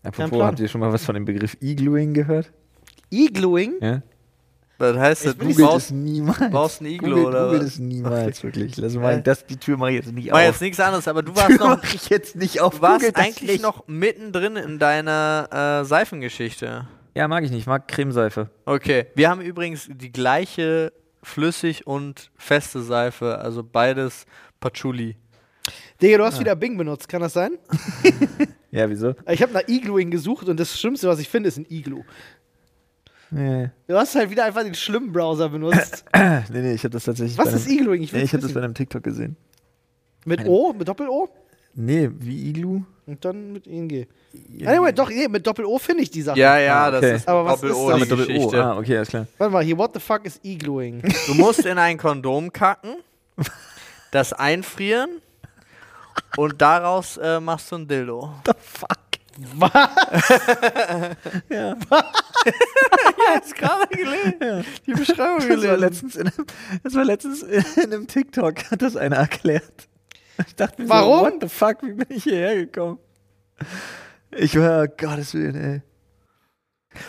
Speaker 3: Apropos, habt ihr schon mal was von dem Begriff Iglooing gehört?
Speaker 2: Igluing?
Speaker 3: Ja?
Speaker 1: Das heißt, du
Speaker 3: Googelt
Speaker 1: brauchst,
Speaker 3: es niemals.
Speaker 1: brauchst ein Iglo,
Speaker 3: Googelt,
Speaker 1: oder
Speaker 3: Googelt
Speaker 1: was?
Speaker 3: es niemals, wirklich. Lass mal, das, die Tür mache ich jetzt nicht
Speaker 1: war
Speaker 3: auf.
Speaker 1: jetzt nichts anderes, aber du warst
Speaker 3: Tür
Speaker 1: noch.
Speaker 3: ich jetzt nicht auf.
Speaker 1: Du warst
Speaker 3: Googelt das
Speaker 1: eigentlich
Speaker 3: nicht.
Speaker 1: noch mittendrin in deiner äh, Seifengeschichte.
Speaker 3: Ja, mag ich nicht. Ich mag Cremeseife.
Speaker 1: Okay. Wir haben übrigens die gleiche flüssig und feste Seife, also beides Patchouli.
Speaker 2: Digga, du hast wieder Bing benutzt, kann das sein?
Speaker 3: Ja, wieso?
Speaker 2: Ich habe nach Igluing gesucht und das Schlimmste, was ich finde, ist ein Iglu.
Speaker 3: Nee,
Speaker 2: Du hast halt wieder einfach den schlimmen Browser benutzt.
Speaker 3: nee, nee ich habe das tatsächlich
Speaker 2: Was
Speaker 3: bei
Speaker 2: ist
Speaker 3: einem,
Speaker 2: Igluing? Ich
Speaker 3: nee, ich habe das bei einem TikTok gesehen.
Speaker 2: Mit O, mit Doppel-O
Speaker 3: Nee, wie Iglu?
Speaker 2: und dann mit ING. Anyway, doch, nee, mit Doppel-O finde ich die Sache.
Speaker 1: Ja, ja,
Speaker 3: Ah,
Speaker 1: das
Speaker 3: okay.
Speaker 1: ist
Speaker 2: Aber was
Speaker 1: Doppel-O,
Speaker 2: ist das?
Speaker 1: die
Speaker 3: mit Doppel O.
Speaker 1: Geschichte.
Speaker 3: Ah, okay, alles klar.
Speaker 2: Warte mal, hier, what the fuck ist Igluing?
Speaker 1: Du musst in ein Kondom kacken, das einfrieren und daraus äh, machst du ein Dildo.
Speaker 3: The fuck? ja.
Speaker 1: Jetzt gerade gelesen. Die Beschreibung
Speaker 3: Das war,
Speaker 1: gelesen.
Speaker 3: letztens in einem, das war letztens in einem TikTok, hat das einer erklärt. Ich dachte mir
Speaker 2: Warum?
Speaker 3: so, what the fuck, wie bin ich hierher gekommen? Ich war, Gottes Willen, ey.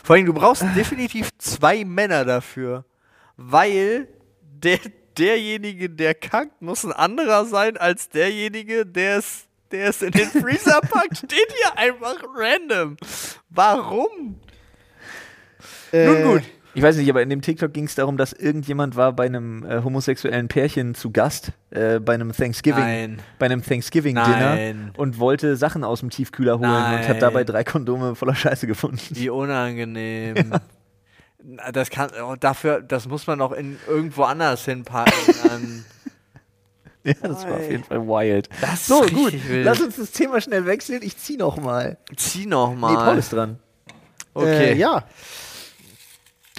Speaker 1: Vor allem, du brauchst definitiv zwei Männer dafür. Weil der, derjenige, der kackt, muss ein anderer sein als derjenige, der es der es in den Freezer packt. Steht hier einfach random. Warum? Nun gut.
Speaker 3: Ich weiß nicht, aber in dem TikTok ging es darum, dass irgendjemand war bei einem äh, homosexuellen Pärchen zu Gast, äh, bei einem Thanksgiving,
Speaker 1: Nein.
Speaker 3: bei einem Thanksgiving-Dinner
Speaker 1: Nein.
Speaker 3: und wollte Sachen aus dem Tiefkühler holen und
Speaker 1: Nein.
Speaker 3: hat dabei drei Kondome voller Scheiße gefunden.
Speaker 1: Wie unangenehm. Na, Das kann oh, dafür, das muss man auch in irgendwo anders hinpacken.
Speaker 3: Ja, das war auf jeden Fall wild.
Speaker 1: das
Speaker 3: So, gut.
Speaker 1: wild.
Speaker 3: Lass uns das Thema schnell wechseln. Ich zieh noch mal.
Speaker 1: Zieh noch
Speaker 3: Nee, Paul
Speaker 1: mal.
Speaker 3: ist dran.
Speaker 1: okay.
Speaker 2: Äh, ja.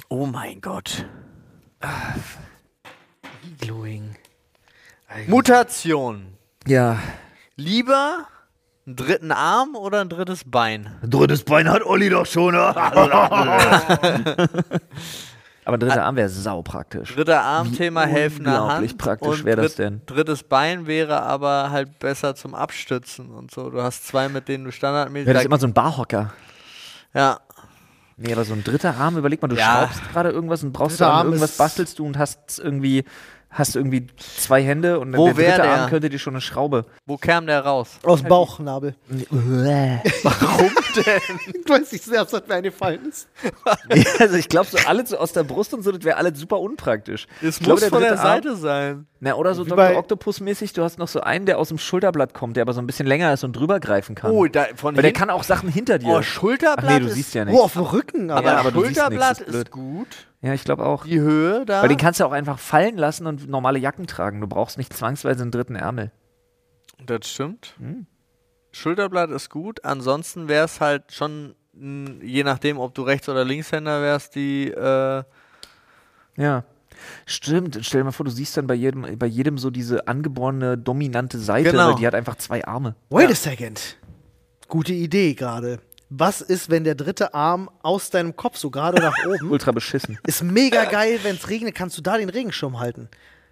Speaker 1: Oh mein Gott.
Speaker 2: Igluing.
Speaker 1: Mutation.
Speaker 3: Ja.
Speaker 1: Lieber einen dritten Arm oder ein drittes Bein?
Speaker 5: Drittes Bein hat Olli doch schon.
Speaker 3: Aber dritter Arm wäre sau praktisch.
Speaker 1: Dritter Arm, Thema helfende Hand.
Speaker 3: unglaublich praktisch wäre das denn.
Speaker 1: Drittes Bein wäre aber halt besser zum Abstützen und so. Du hast zwei, mit denen du standardmäßig.
Speaker 3: Wäre das immer so ein Barhocker.
Speaker 1: ja.
Speaker 3: Nee, aber so ein dritter Arm, überleg mal, du
Speaker 1: Ja.
Speaker 3: schraubst gerade irgendwas und brauchst
Speaker 2: Arm
Speaker 3: irgendwas bastelst du und hast irgendwie hast irgendwie zwei Hände und
Speaker 1: Wo
Speaker 3: der dritte
Speaker 1: der?
Speaker 3: Arm könnte dir schon eine Schraube.
Speaker 1: Wo kam der raus?
Speaker 2: Aus dem Bauchnabel.
Speaker 1: Warum denn?
Speaker 2: Ich weiß nicht, sehr, was mir eingefallen ist.
Speaker 3: also ich glaube so alles so aus der Brust und so, das wäre alles super unpraktisch.
Speaker 1: Es muss von der
Speaker 3: dritte Arm-
Speaker 1: Seite sein.
Speaker 3: Na, oder so
Speaker 2: Wie
Speaker 3: Dr. Octopus-mäßig, du hast noch so einen, der aus dem Schulterblatt kommt, der aber so ein bisschen länger ist und drüber greifen kann.
Speaker 1: Oh, da, von
Speaker 3: Weil der kann auch Sachen hinter dir.
Speaker 1: Oh,
Speaker 3: Ach
Speaker 1: Schulterblatt
Speaker 3: nee, du
Speaker 1: ist,
Speaker 3: siehst ja nichts.
Speaker 2: Oh, auf dem Rücken, aber.
Speaker 1: aber,
Speaker 3: aber du siehst
Speaker 1: Schulterblatt
Speaker 3: nichts, ist
Speaker 1: ist gut.
Speaker 3: Ja, ich glaube auch.
Speaker 1: Die Höhe da.
Speaker 3: Weil den kannst du auch einfach fallen lassen und normale Jacken tragen. Du brauchst nicht zwangsweise einen dritten Ärmel.
Speaker 1: Das stimmt.
Speaker 3: Hm.
Speaker 1: Schulterblatt ist gut. Ansonsten wäre es halt schon, je nachdem, ob du Rechts- oder Linkshänder wärst, die. Äh,
Speaker 3: Ja. Stimmt, stell dir mal vor, du siehst dann bei jedem, bei jedem so diese angeborene dominante Seite,
Speaker 1: Genau.
Speaker 3: weil die hat einfach zwei Arme.
Speaker 2: Wait a second. Gute Idee gerade. Was ist, wenn der dritte Arm aus deinem Kopf so gerade nach oben
Speaker 3: Ultra beschissen.
Speaker 2: ist mega geil, wenn es regnet, kannst du da den Regenschirm halten.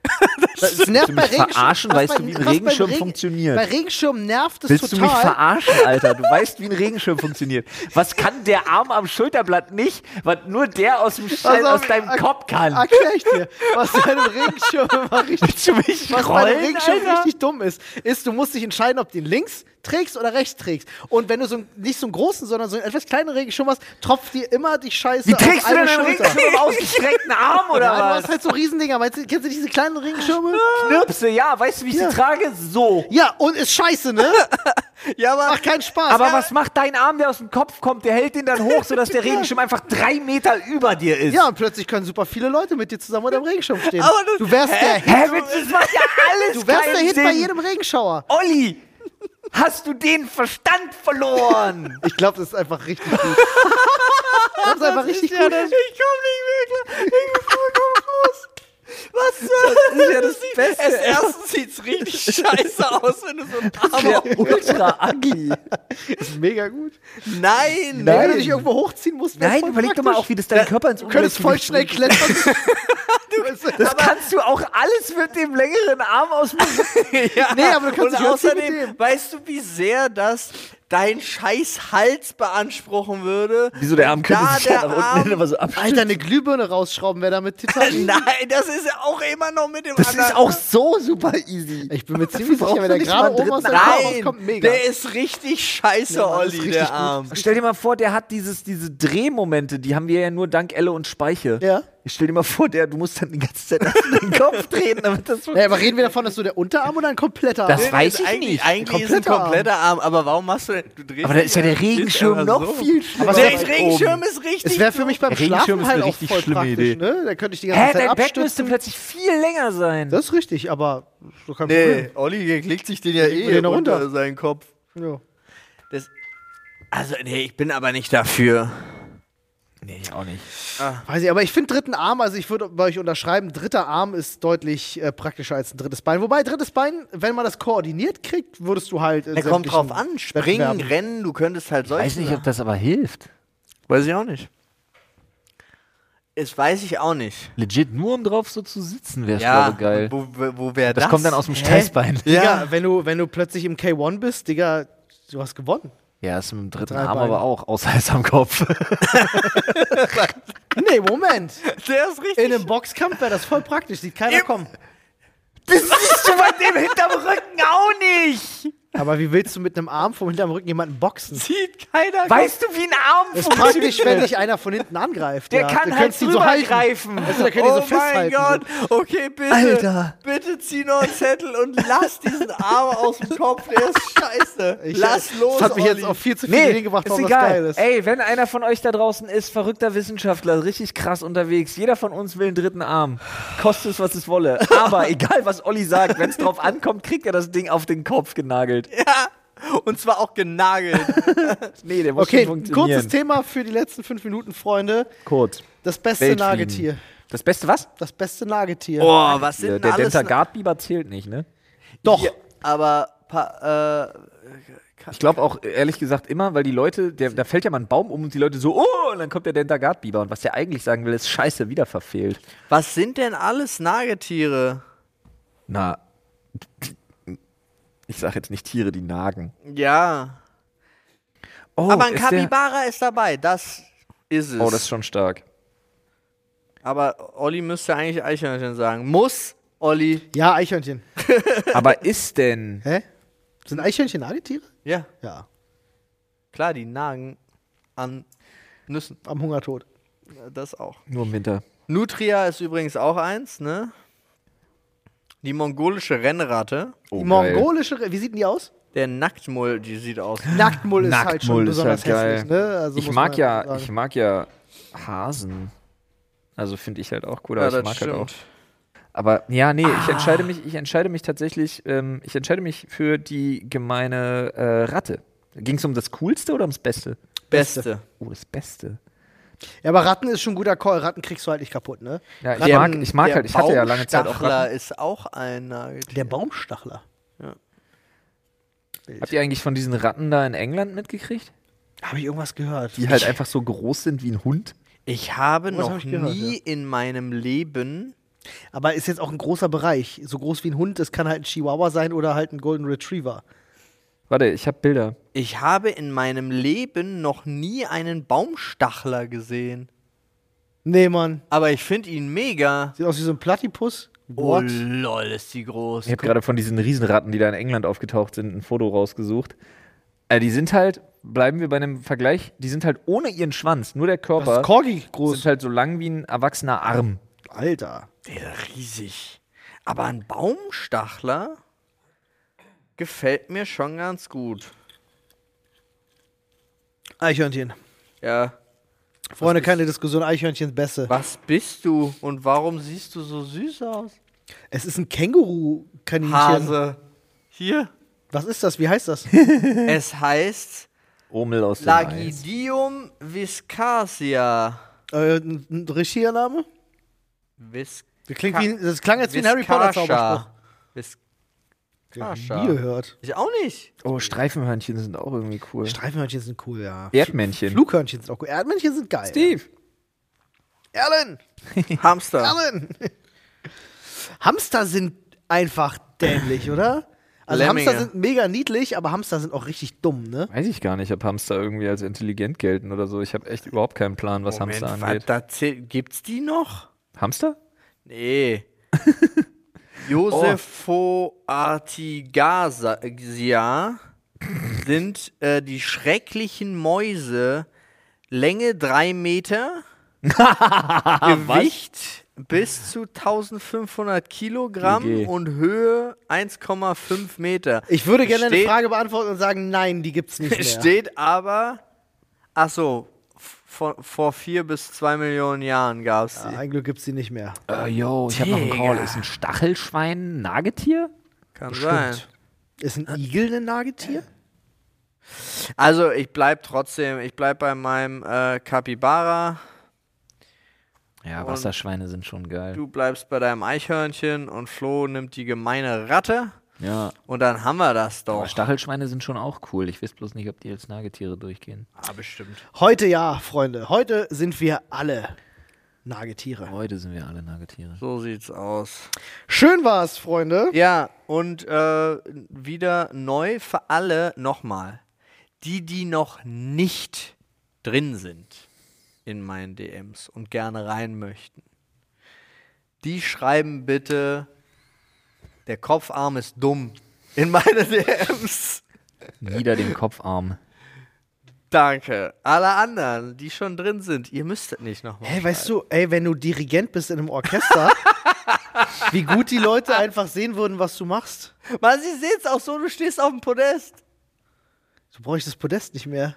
Speaker 2: Das, nervt
Speaker 3: du
Speaker 2: bei
Speaker 3: mich verarschen? Weißt
Speaker 2: bei-
Speaker 3: du, wie ein Regenschirm
Speaker 2: Regen-
Speaker 3: funktioniert?
Speaker 2: Bei Regenschirm nervt es
Speaker 3: Willst du mich
Speaker 2: total.
Speaker 3: verarschen, Alter? Du weißt, wie ein Regenschirm funktioniert. Was kann der Arm am Schulterblatt nicht, was nur der aus dem Schall,
Speaker 2: auf,
Speaker 3: aus deinem Kopf kann?
Speaker 2: Erklär ich dir. Was bei einem Regenschirm immer richtig,
Speaker 3: Willst du mich
Speaker 2: was bei einem
Speaker 3: rollen,
Speaker 2: Regenschirm
Speaker 3: Alter?
Speaker 2: richtig dumm ist, ist, du musst dich entscheiden, ob du ihn links trägst oder rechts trägst. Und wenn du so einen, nicht so einen großen, sondern so einen etwas kleineren Regenschirm hast, tropft dir immer die Scheiße
Speaker 3: Wie
Speaker 2: auf
Speaker 3: trägst du
Speaker 2: eine
Speaker 3: denn einen. Regenschirm im ausgestreckten Arm oder
Speaker 2: Nein, du
Speaker 3: was?
Speaker 2: hast halt so Riesendinger. Meinst du, kennst du diese kleinen Regenschirme?
Speaker 3: Knirpse, ja. Weißt du, wie ich
Speaker 2: Ja.
Speaker 3: sie trage? So.
Speaker 2: Ja, und ist scheiße, ne?
Speaker 1: ja, aber.
Speaker 2: Macht keinen Spaß.
Speaker 3: Aber
Speaker 2: ja,
Speaker 3: was macht dein Arm, der aus dem Kopf kommt? Der hält den dann hoch, sodass der Regenschirm einfach drei Meter über dir ist.
Speaker 2: Ja, und plötzlich können super viele Leute mit dir zusammen unter dem Regenschirm stehen.
Speaker 1: Aber
Speaker 2: du wärst der Hit,
Speaker 3: Hä, das macht ja alles
Speaker 2: du wärst der Hit
Speaker 3: Sinn.
Speaker 2: bei jedem Regenschauer.
Speaker 3: Olli, hast du den Verstand verloren?
Speaker 2: Ich glaube, das ist einfach richtig gut. Das ist einfach richtig gut.
Speaker 1: Ich komm nicht mehr klar. Ich komm raus. Was soll das? Ist ja das Beste. Es erstens sieht's richtig scheiße aus, wenn du so einen Arm auf-
Speaker 3: ultra ugly.
Speaker 2: Das ist mega gut.
Speaker 1: Nein,
Speaker 2: Wenn du dich irgendwo hochziehen musst,
Speaker 3: Nein, überleg doch mal auch, wie das deinen Körper ins
Speaker 2: Du könntest voll schnell klettern.
Speaker 3: Das kannst du auch alles mit dem längeren Arm aus dem
Speaker 1: Ja.
Speaker 2: Nee, aber du kannst
Speaker 1: Und außerdem,
Speaker 2: dem.
Speaker 1: weißt du, wie sehr das dein scheiß Hals beanspruchen würde?
Speaker 3: Wieso der Arm könnte sich ja
Speaker 1: der
Speaker 3: nach unten hin immer so ab.
Speaker 2: Alter, eine Glühbirne rausschrauben wäre damit easy.
Speaker 1: Nein, das ist ja auch immer noch mit dem
Speaker 3: Das
Speaker 1: anderen.
Speaker 3: ist auch so super easy.
Speaker 2: Ich bin mir ziemlich sicher, wenn der gerade oben aus der
Speaker 3: Arm.
Speaker 2: Arm
Speaker 1: Nein,
Speaker 2: kommt, mega.
Speaker 1: der ist richtig scheiße,
Speaker 2: Ja, das
Speaker 1: Olli,
Speaker 2: richtig
Speaker 1: der
Speaker 2: gut.
Speaker 1: Arm.
Speaker 3: Stell dir mal vor, der hat dieses, diese Drehmomente, die haben wir ja nur dank Elle und Speiche.
Speaker 2: Ja.
Speaker 3: Ich stell dir mal vor, der, du musst dann die ganze Zeit den Kopf drehen, damit das
Speaker 2: Ja, aber reden wir davon, dass so der Unterarm oder ein kompletter Arm?
Speaker 3: Das weiß
Speaker 1: ist
Speaker 3: ich
Speaker 1: eigentlich,
Speaker 3: nicht.
Speaker 1: Eigentlich ist ein
Speaker 2: Kompletter Arm.
Speaker 1: kompletter Arm, aber warum machst du denn? Du drehst
Speaker 3: Aber da ist ja der Regenschirm noch
Speaker 1: so.
Speaker 3: viel schlimmer.
Speaker 2: Aber
Speaker 1: Der Regenschirm ist richtig.
Speaker 2: Es wäre für mich beim
Speaker 3: Der Regenschirm
Speaker 2: Schlafen
Speaker 3: ist
Speaker 2: halt
Speaker 3: eine
Speaker 2: auch
Speaker 3: richtig
Speaker 2: voll
Speaker 3: schlimme
Speaker 2: praktisch,
Speaker 3: Idee.
Speaker 2: ne? Da könnte ich die ganze
Speaker 3: Hä,
Speaker 2: Zeit
Speaker 3: dein Bett müsste
Speaker 2: abstützen.
Speaker 3: plötzlich viel länger sein.
Speaker 2: Das ist richtig, aber so kein
Speaker 1: Nee,
Speaker 2: Problem.
Speaker 1: Olli, der klickt sich den ja eh
Speaker 2: den
Speaker 1: runter
Speaker 2: runter.
Speaker 1: seinen Kopf.
Speaker 2: Ja.
Speaker 1: Das, also, nee, ich bin aber nicht dafür.
Speaker 3: Nee, ich auch nicht.
Speaker 2: Weiß ich, aber ich finde dritten Arm, also ich würde bei euch unterschreiben, dritter Arm ist deutlich äh, praktischer als ein drittes Bein. Wobei drittes Bein, wenn man das koordiniert kriegt, würdest du halt. Äh,
Speaker 1: Der kommt drauf an. Springen, rennen, du könntest halt solche.
Speaker 3: Weiß nicht, ob das aber hilft.
Speaker 1: Weiß ich auch nicht. Das weiß ich auch nicht.
Speaker 3: Legit, nur um drauf so zu sitzen, wäre
Speaker 1: Ja,
Speaker 3: glaube geil.
Speaker 1: Wo, wo, wäre
Speaker 3: Das,
Speaker 1: das?
Speaker 3: kommt dann aus dem Steißbein.
Speaker 2: Digga,
Speaker 1: Ja.
Speaker 2: wenn du, wenn du plötzlich im K1 bist, Digga, du hast gewonnen.
Speaker 3: Ja, ist mit dem dritten Arm
Speaker 2: Beine.
Speaker 3: aber auch, außer es am Kopf.
Speaker 2: Nee, Moment.
Speaker 1: Der ist richtig.
Speaker 2: In einem Boxkampf wäre das voll praktisch, sieht keiner
Speaker 1: Im-
Speaker 2: kommen.
Speaker 3: Das siehst du bei dem hinterm Rücken auch nicht.
Speaker 2: Aber wie willst du mit einem Arm vom hinterm Rücken jemanden boxen?
Speaker 1: Sieht keiner.
Speaker 3: Weißt du, wie ein Arm
Speaker 2: Das ist praktisch, wenn dich einer von hinten angreift.
Speaker 3: Der
Speaker 2: ja.
Speaker 3: kann
Speaker 2: Du
Speaker 3: halt drüber
Speaker 2: halten.
Speaker 3: greifen.
Speaker 2: Der kann ihn
Speaker 1: oh
Speaker 2: so
Speaker 1: mein Gott. Okay, bitte.
Speaker 3: Alter.
Speaker 1: Bitte zieh noch einen Zettel und lass diesen Arm aus dem Kopf. Der ist scheiße.
Speaker 2: Ich,
Speaker 1: lass
Speaker 2: äh,
Speaker 1: los,
Speaker 2: Das hat mich
Speaker 1: Olli.
Speaker 2: jetzt auf viel zu viele
Speaker 3: Nee,
Speaker 2: Ideen gebracht,
Speaker 3: ist
Speaker 2: warum das
Speaker 3: egal.
Speaker 2: geil ist.
Speaker 3: Ey, wenn einer von euch da draußen ist, verrückter Wissenschaftler, richtig krass unterwegs, jeder von uns will einen dritten Arm. Kostet es, was es wolle. Aber egal, was Olli sagt, wenn es drauf ankommt, kriegt er das Ding auf den Kopf genagelt.
Speaker 1: Ja. Und zwar auch genagelt.
Speaker 3: Nee, der muss
Speaker 2: Okay,
Speaker 3: schon funktionieren.
Speaker 2: kurzes Thema für die letzten fünf Minuten, Freunde.
Speaker 3: Kurz.
Speaker 2: Das beste
Speaker 3: Weltfrieden.
Speaker 2: Nagetier.
Speaker 3: Das Beste was?
Speaker 2: Das beste Nagetier.
Speaker 1: Oh, was sind
Speaker 3: Ja,
Speaker 1: denn
Speaker 3: der? Dentagard-Biber zählt nicht, ne?
Speaker 2: Doch.
Speaker 1: Ja, aber pa, äh,
Speaker 3: Ich glaube auch, ehrlich gesagt, immer, weil die Leute, der, da fällt ja mal ein Baum um und die Leute so, oh, und dann kommt der Dentagard-Biber. Und was der eigentlich sagen will, ist scheiße, wieder verfehlt.
Speaker 1: was sind denn alles Nagetiere?
Speaker 3: Na, ich sag jetzt nicht Tiere, die nagen.
Speaker 1: Ja.
Speaker 3: Oh,
Speaker 1: aber ein
Speaker 3: ist der-
Speaker 1: Kapibara ist dabei, das ist es.
Speaker 3: Oh, das ist schon stark.
Speaker 1: aber Olli müsste eigentlich Eichhörnchen sagen. Muss, Olli.
Speaker 2: Ja, Eichhörnchen.
Speaker 3: Aber ist denn.
Speaker 2: Hä? Sind Eichhörnchen Nagetiere?
Speaker 1: Ja,
Speaker 2: Ja.
Speaker 1: klar, die nagen an Nüssen.
Speaker 2: Am Hungertod.
Speaker 1: Das auch.
Speaker 3: Nur im Winter.
Speaker 1: Nutria ist übrigens auch eins, ne? Die mongolische Rennratte.
Speaker 3: Oh,
Speaker 2: die
Speaker 3: geil.
Speaker 2: mongolische, Re- wie sieht denn die aus?
Speaker 1: Der Nacktmull, die sieht aus.
Speaker 2: Nacktmull ist halt schon
Speaker 3: Nacktmull ist
Speaker 2: besonders
Speaker 3: halt geil.
Speaker 2: hässlich, ne? Also
Speaker 3: ich mag ja,
Speaker 2: sagen.
Speaker 3: ich mag ja Hasen. Also finde ich halt auch cool, aber
Speaker 1: Ja,
Speaker 3: ich mag halt auch.
Speaker 1: stimmt.
Speaker 3: Aber ja, nee,
Speaker 2: Ah.
Speaker 3: ich entscheide mich, ich entscheide mich tatsächlich, ähm, ich entscheide mich für die gemeine äh, Ratte. Ging es um das Coolste oder ums Beste?
Speaker 1: Beste.
Speaker 3: Oh, das Beste.
Speaker 2: Ja, aber Ratten ist schon ein guter Call. Ratten kriegst du halt nicht kaputt, ne?
Speaker 3: Ja, ich
Speaker 1: Der-
Speaker 3: mag, ich mag
Speaker 1: der
Speaker 3: halt, ich hatte ja lange Zeit auch
Speaker 1: Baumstachler
Speaker 3: Ratten.
Speaker 1: ist auch ein Nagetier.
Speaker 2: Der Baumstachler.
Speaker 3: Habt ihr eigentlich von diesen Ratten da in England mitgekriegt?
Speaker 2: Habe ich irgendwas gehört?
Speaker 3: Die halt einfach so groß sind wie ein Hund?
Speaker 1: Ich habe
Speaker 2: Was
Speaker 1: noch
Speaker 2: hab ich gehört,
Speaker 1: nie in meinem Leben
Speaker 2: Aber ist jetzt auch ein großer Bereich. So groß wie ein Hund, das kann halt ein Chihuahua sein oder halt ein Golden Retriever.
Speaker 3: Warte, ich habe Bilder.
Speaker 1: Ich habe in meinem Leben noch nie einen Baumstachler gesehen.
Speaker 2: Nee, Mann.
Speaker 1: Aber ich finde ihn mega.
Speaker 2: Sieht aus wie so ein Platypus.
Speaker 1: Oh
Speaker 2: What?
Speaker 1: lol, ist die groß.
Speaker 3: Ich habe gerade von diesen Riesenratten, die da in England aufgetaucht sind, ein Foto rausgesucht. Äh, die sind halt, bleiben wir bei einem Vergleich, die sind halt ohne ihren Schwanz, nur der Körper,
Speaker 2: ist Corgi groß?
Speaker 3: sind halt so lang wie ein erwachsener Arm.
Speaker 2: Alter.
Speaker 1: Der ist riesig. Aber ein Baumstachler gefällt mir schon ganz gut.
Speaker 2: Eichhörnchen.
Speaker 1: Ja.
Speaker 2: Freunde, keine Diskussion. Eichhörnchen ist Beste.
Speaker 1: Was bist du und warum siehst du so süß aus?
Speaker 2: Es ist ein Känguru-Kaninchen.
Speaker 1: Hase. Hier.
Speaker 2: Was ist das? Wie heißt das?
Speaker 1: es heißt
Speaker 3: Omel aus dem.
Speaker 1: Lagidium viscasia.
Speaker 2: äh, ein ein Regiername?
Speaker 1: Vis
Speaker 2: Das, klingt wie, das klang jetzt wie ein Harry Potter Zauberspruch.
Speaker 1: Viscascha.
Speaker 2: Nie gehört.
Speaker 1: Ich auch nicht.
Speaker 3: Oh, Streifenhörnchen sind auch irgendwie cool.
Speaker 2: Streifenhörnchen sind cool, ja.
Speaker 3: Erdmännchen.
Speaker 2: Flughörnchen sind auch cool. Erdmännchen sind geil.
Speaker 3: Steve.
Speaker 2: Erlen!
Speaker 1: Hamster.
Speaker 2: Erlen! Hamster sind einfach dämlich, oder? Also
Speaker 1: Lemminge.
Speaker 2: Hamster sind mega niedlich, aber Hamster sind auch richtig dumm, ne?
Speaker 3: Weiß ich gar nicht, ob Hamster irgendwie als intelligent gelten oder so. Ich habe echt überhaupt keinen Plan, was
Speaker 1: Moment,
Speaker 3: Hamster
Speaker 1: was,
Speaker 3: angeht.
Speaker 1: da zählt- gibt's die noch?
Speaker 3: Hamster?
Speaker 1: Nee. Josepho Artigasia sind äh, die schrecklichen Mäuse. Länge 3 Meter, Gewicht bis zu 1500 Kilogramm
Speaker 3: GG.
Speaker 1: und Höhe 1,5 Meter.
Speaker 2: Ich würde gerne eine
Speaker 1: Steht-
Speaker 2: Frage beantworten und sagen, nein, die gibt's nicht mehr.
Speaker 1: Steht aber, ach so, vor, vor vier bis zwei Millionen Jahren gab es
Speaker 2: Ja,
Speaker 1: die.
Speaker 2: ein Glück gibt's die nicht mehr.
Speaker 3: Äh, yo, ich habe noch einen. Call. Ist ein Stachelschwein ein Nagetier?
Speaker 1: Kann sein.
Speaker 2: Ist ein Igel ein Nagetier?
Speaker 1: Also ich bleib trotzdem, ich bleib bei meinem äh, Capybara.
Speaker 3: Ja,
Speaker 1: Und-
Speaker 3: Wasserschweine sind schon geil.
Speaker 1: Du bleibst bei deinem Eichhörnchen und Flo nimmt die gemeine Ratte.
Speaker 3: Ja.
Speaker 1: Und dann haben wir das
Speaker 3: Aber
Speaker 1: doch.
Speaker 3: Stachelschweine sind schon auch cool. Ich weiß bloß nicht, ob die als Nagetiere durchgehen.
Speaker 1: Ah, bestimmt.
Speaker 2: Heute ja, Freunde. Heute sind wir alle Nagetiere.
Speaker 3: Heute sind wir alle Nagetiere.
Speaker 1: So sieht's aus.
Speaker 2: Schön war's, Freunde.
Speaker 1: Ja, und äh, wieder neu für alle nochmal. Die, die noch nicht drin sind in meinen DMs und gerne rein möchten, die schreiben bitte, der Kopfarm ist dumm in meine DMs.
Speaker 3: Nieder den Kopfarm.
Speaker 1: Danke. Alle anderen, die schon drin sind, ihr müsstet nicht nochmal.
Speaker 2: Hey, weißt du, ey, wenn du Dirigent bist in einem Orchester, wie gut die Leute einfach sehen würden, was du machst.
Speaker 1: Mann, sie sehen's auch so, du stehst auf dem Podest.
Speaker 2: Du bräuchst das Podest nicht mehr.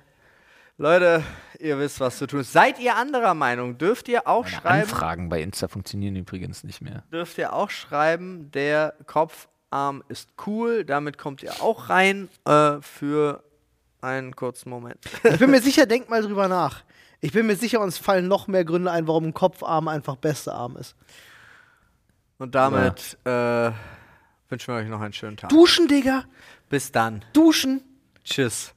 Speaker 1: Leute, ihr wisst, was zu tun ist. Seid ihr anderer Meinung? Dürft ihr auch
Speaker 3: Meine
Speaker 1: schreiben?
Speaker 3: Anfragen bei Insta funktionieren übrigens nicht mehr.
Speaker 1: Dürft ihr auch schreiben, der Kopfarm ist cool. Damit kommt ihr auch rein äh, für einen kurzen Moment.
Speaker 2: Ich bin mir sicher, denk mal drüber nach. Ich bin mir sicher, uns fallen noch mehr Gründe ein, warum ein Kopfarm einfach beste Arm ist.
Speaker 1: Und damit äh, wünschen wir euch noch einen schönen Tag.
Speaker 2: Duschen, Digga.
Speaker 1: Bis dann.
Speaker 2: Duschen.
Speaker 1: Tschüss.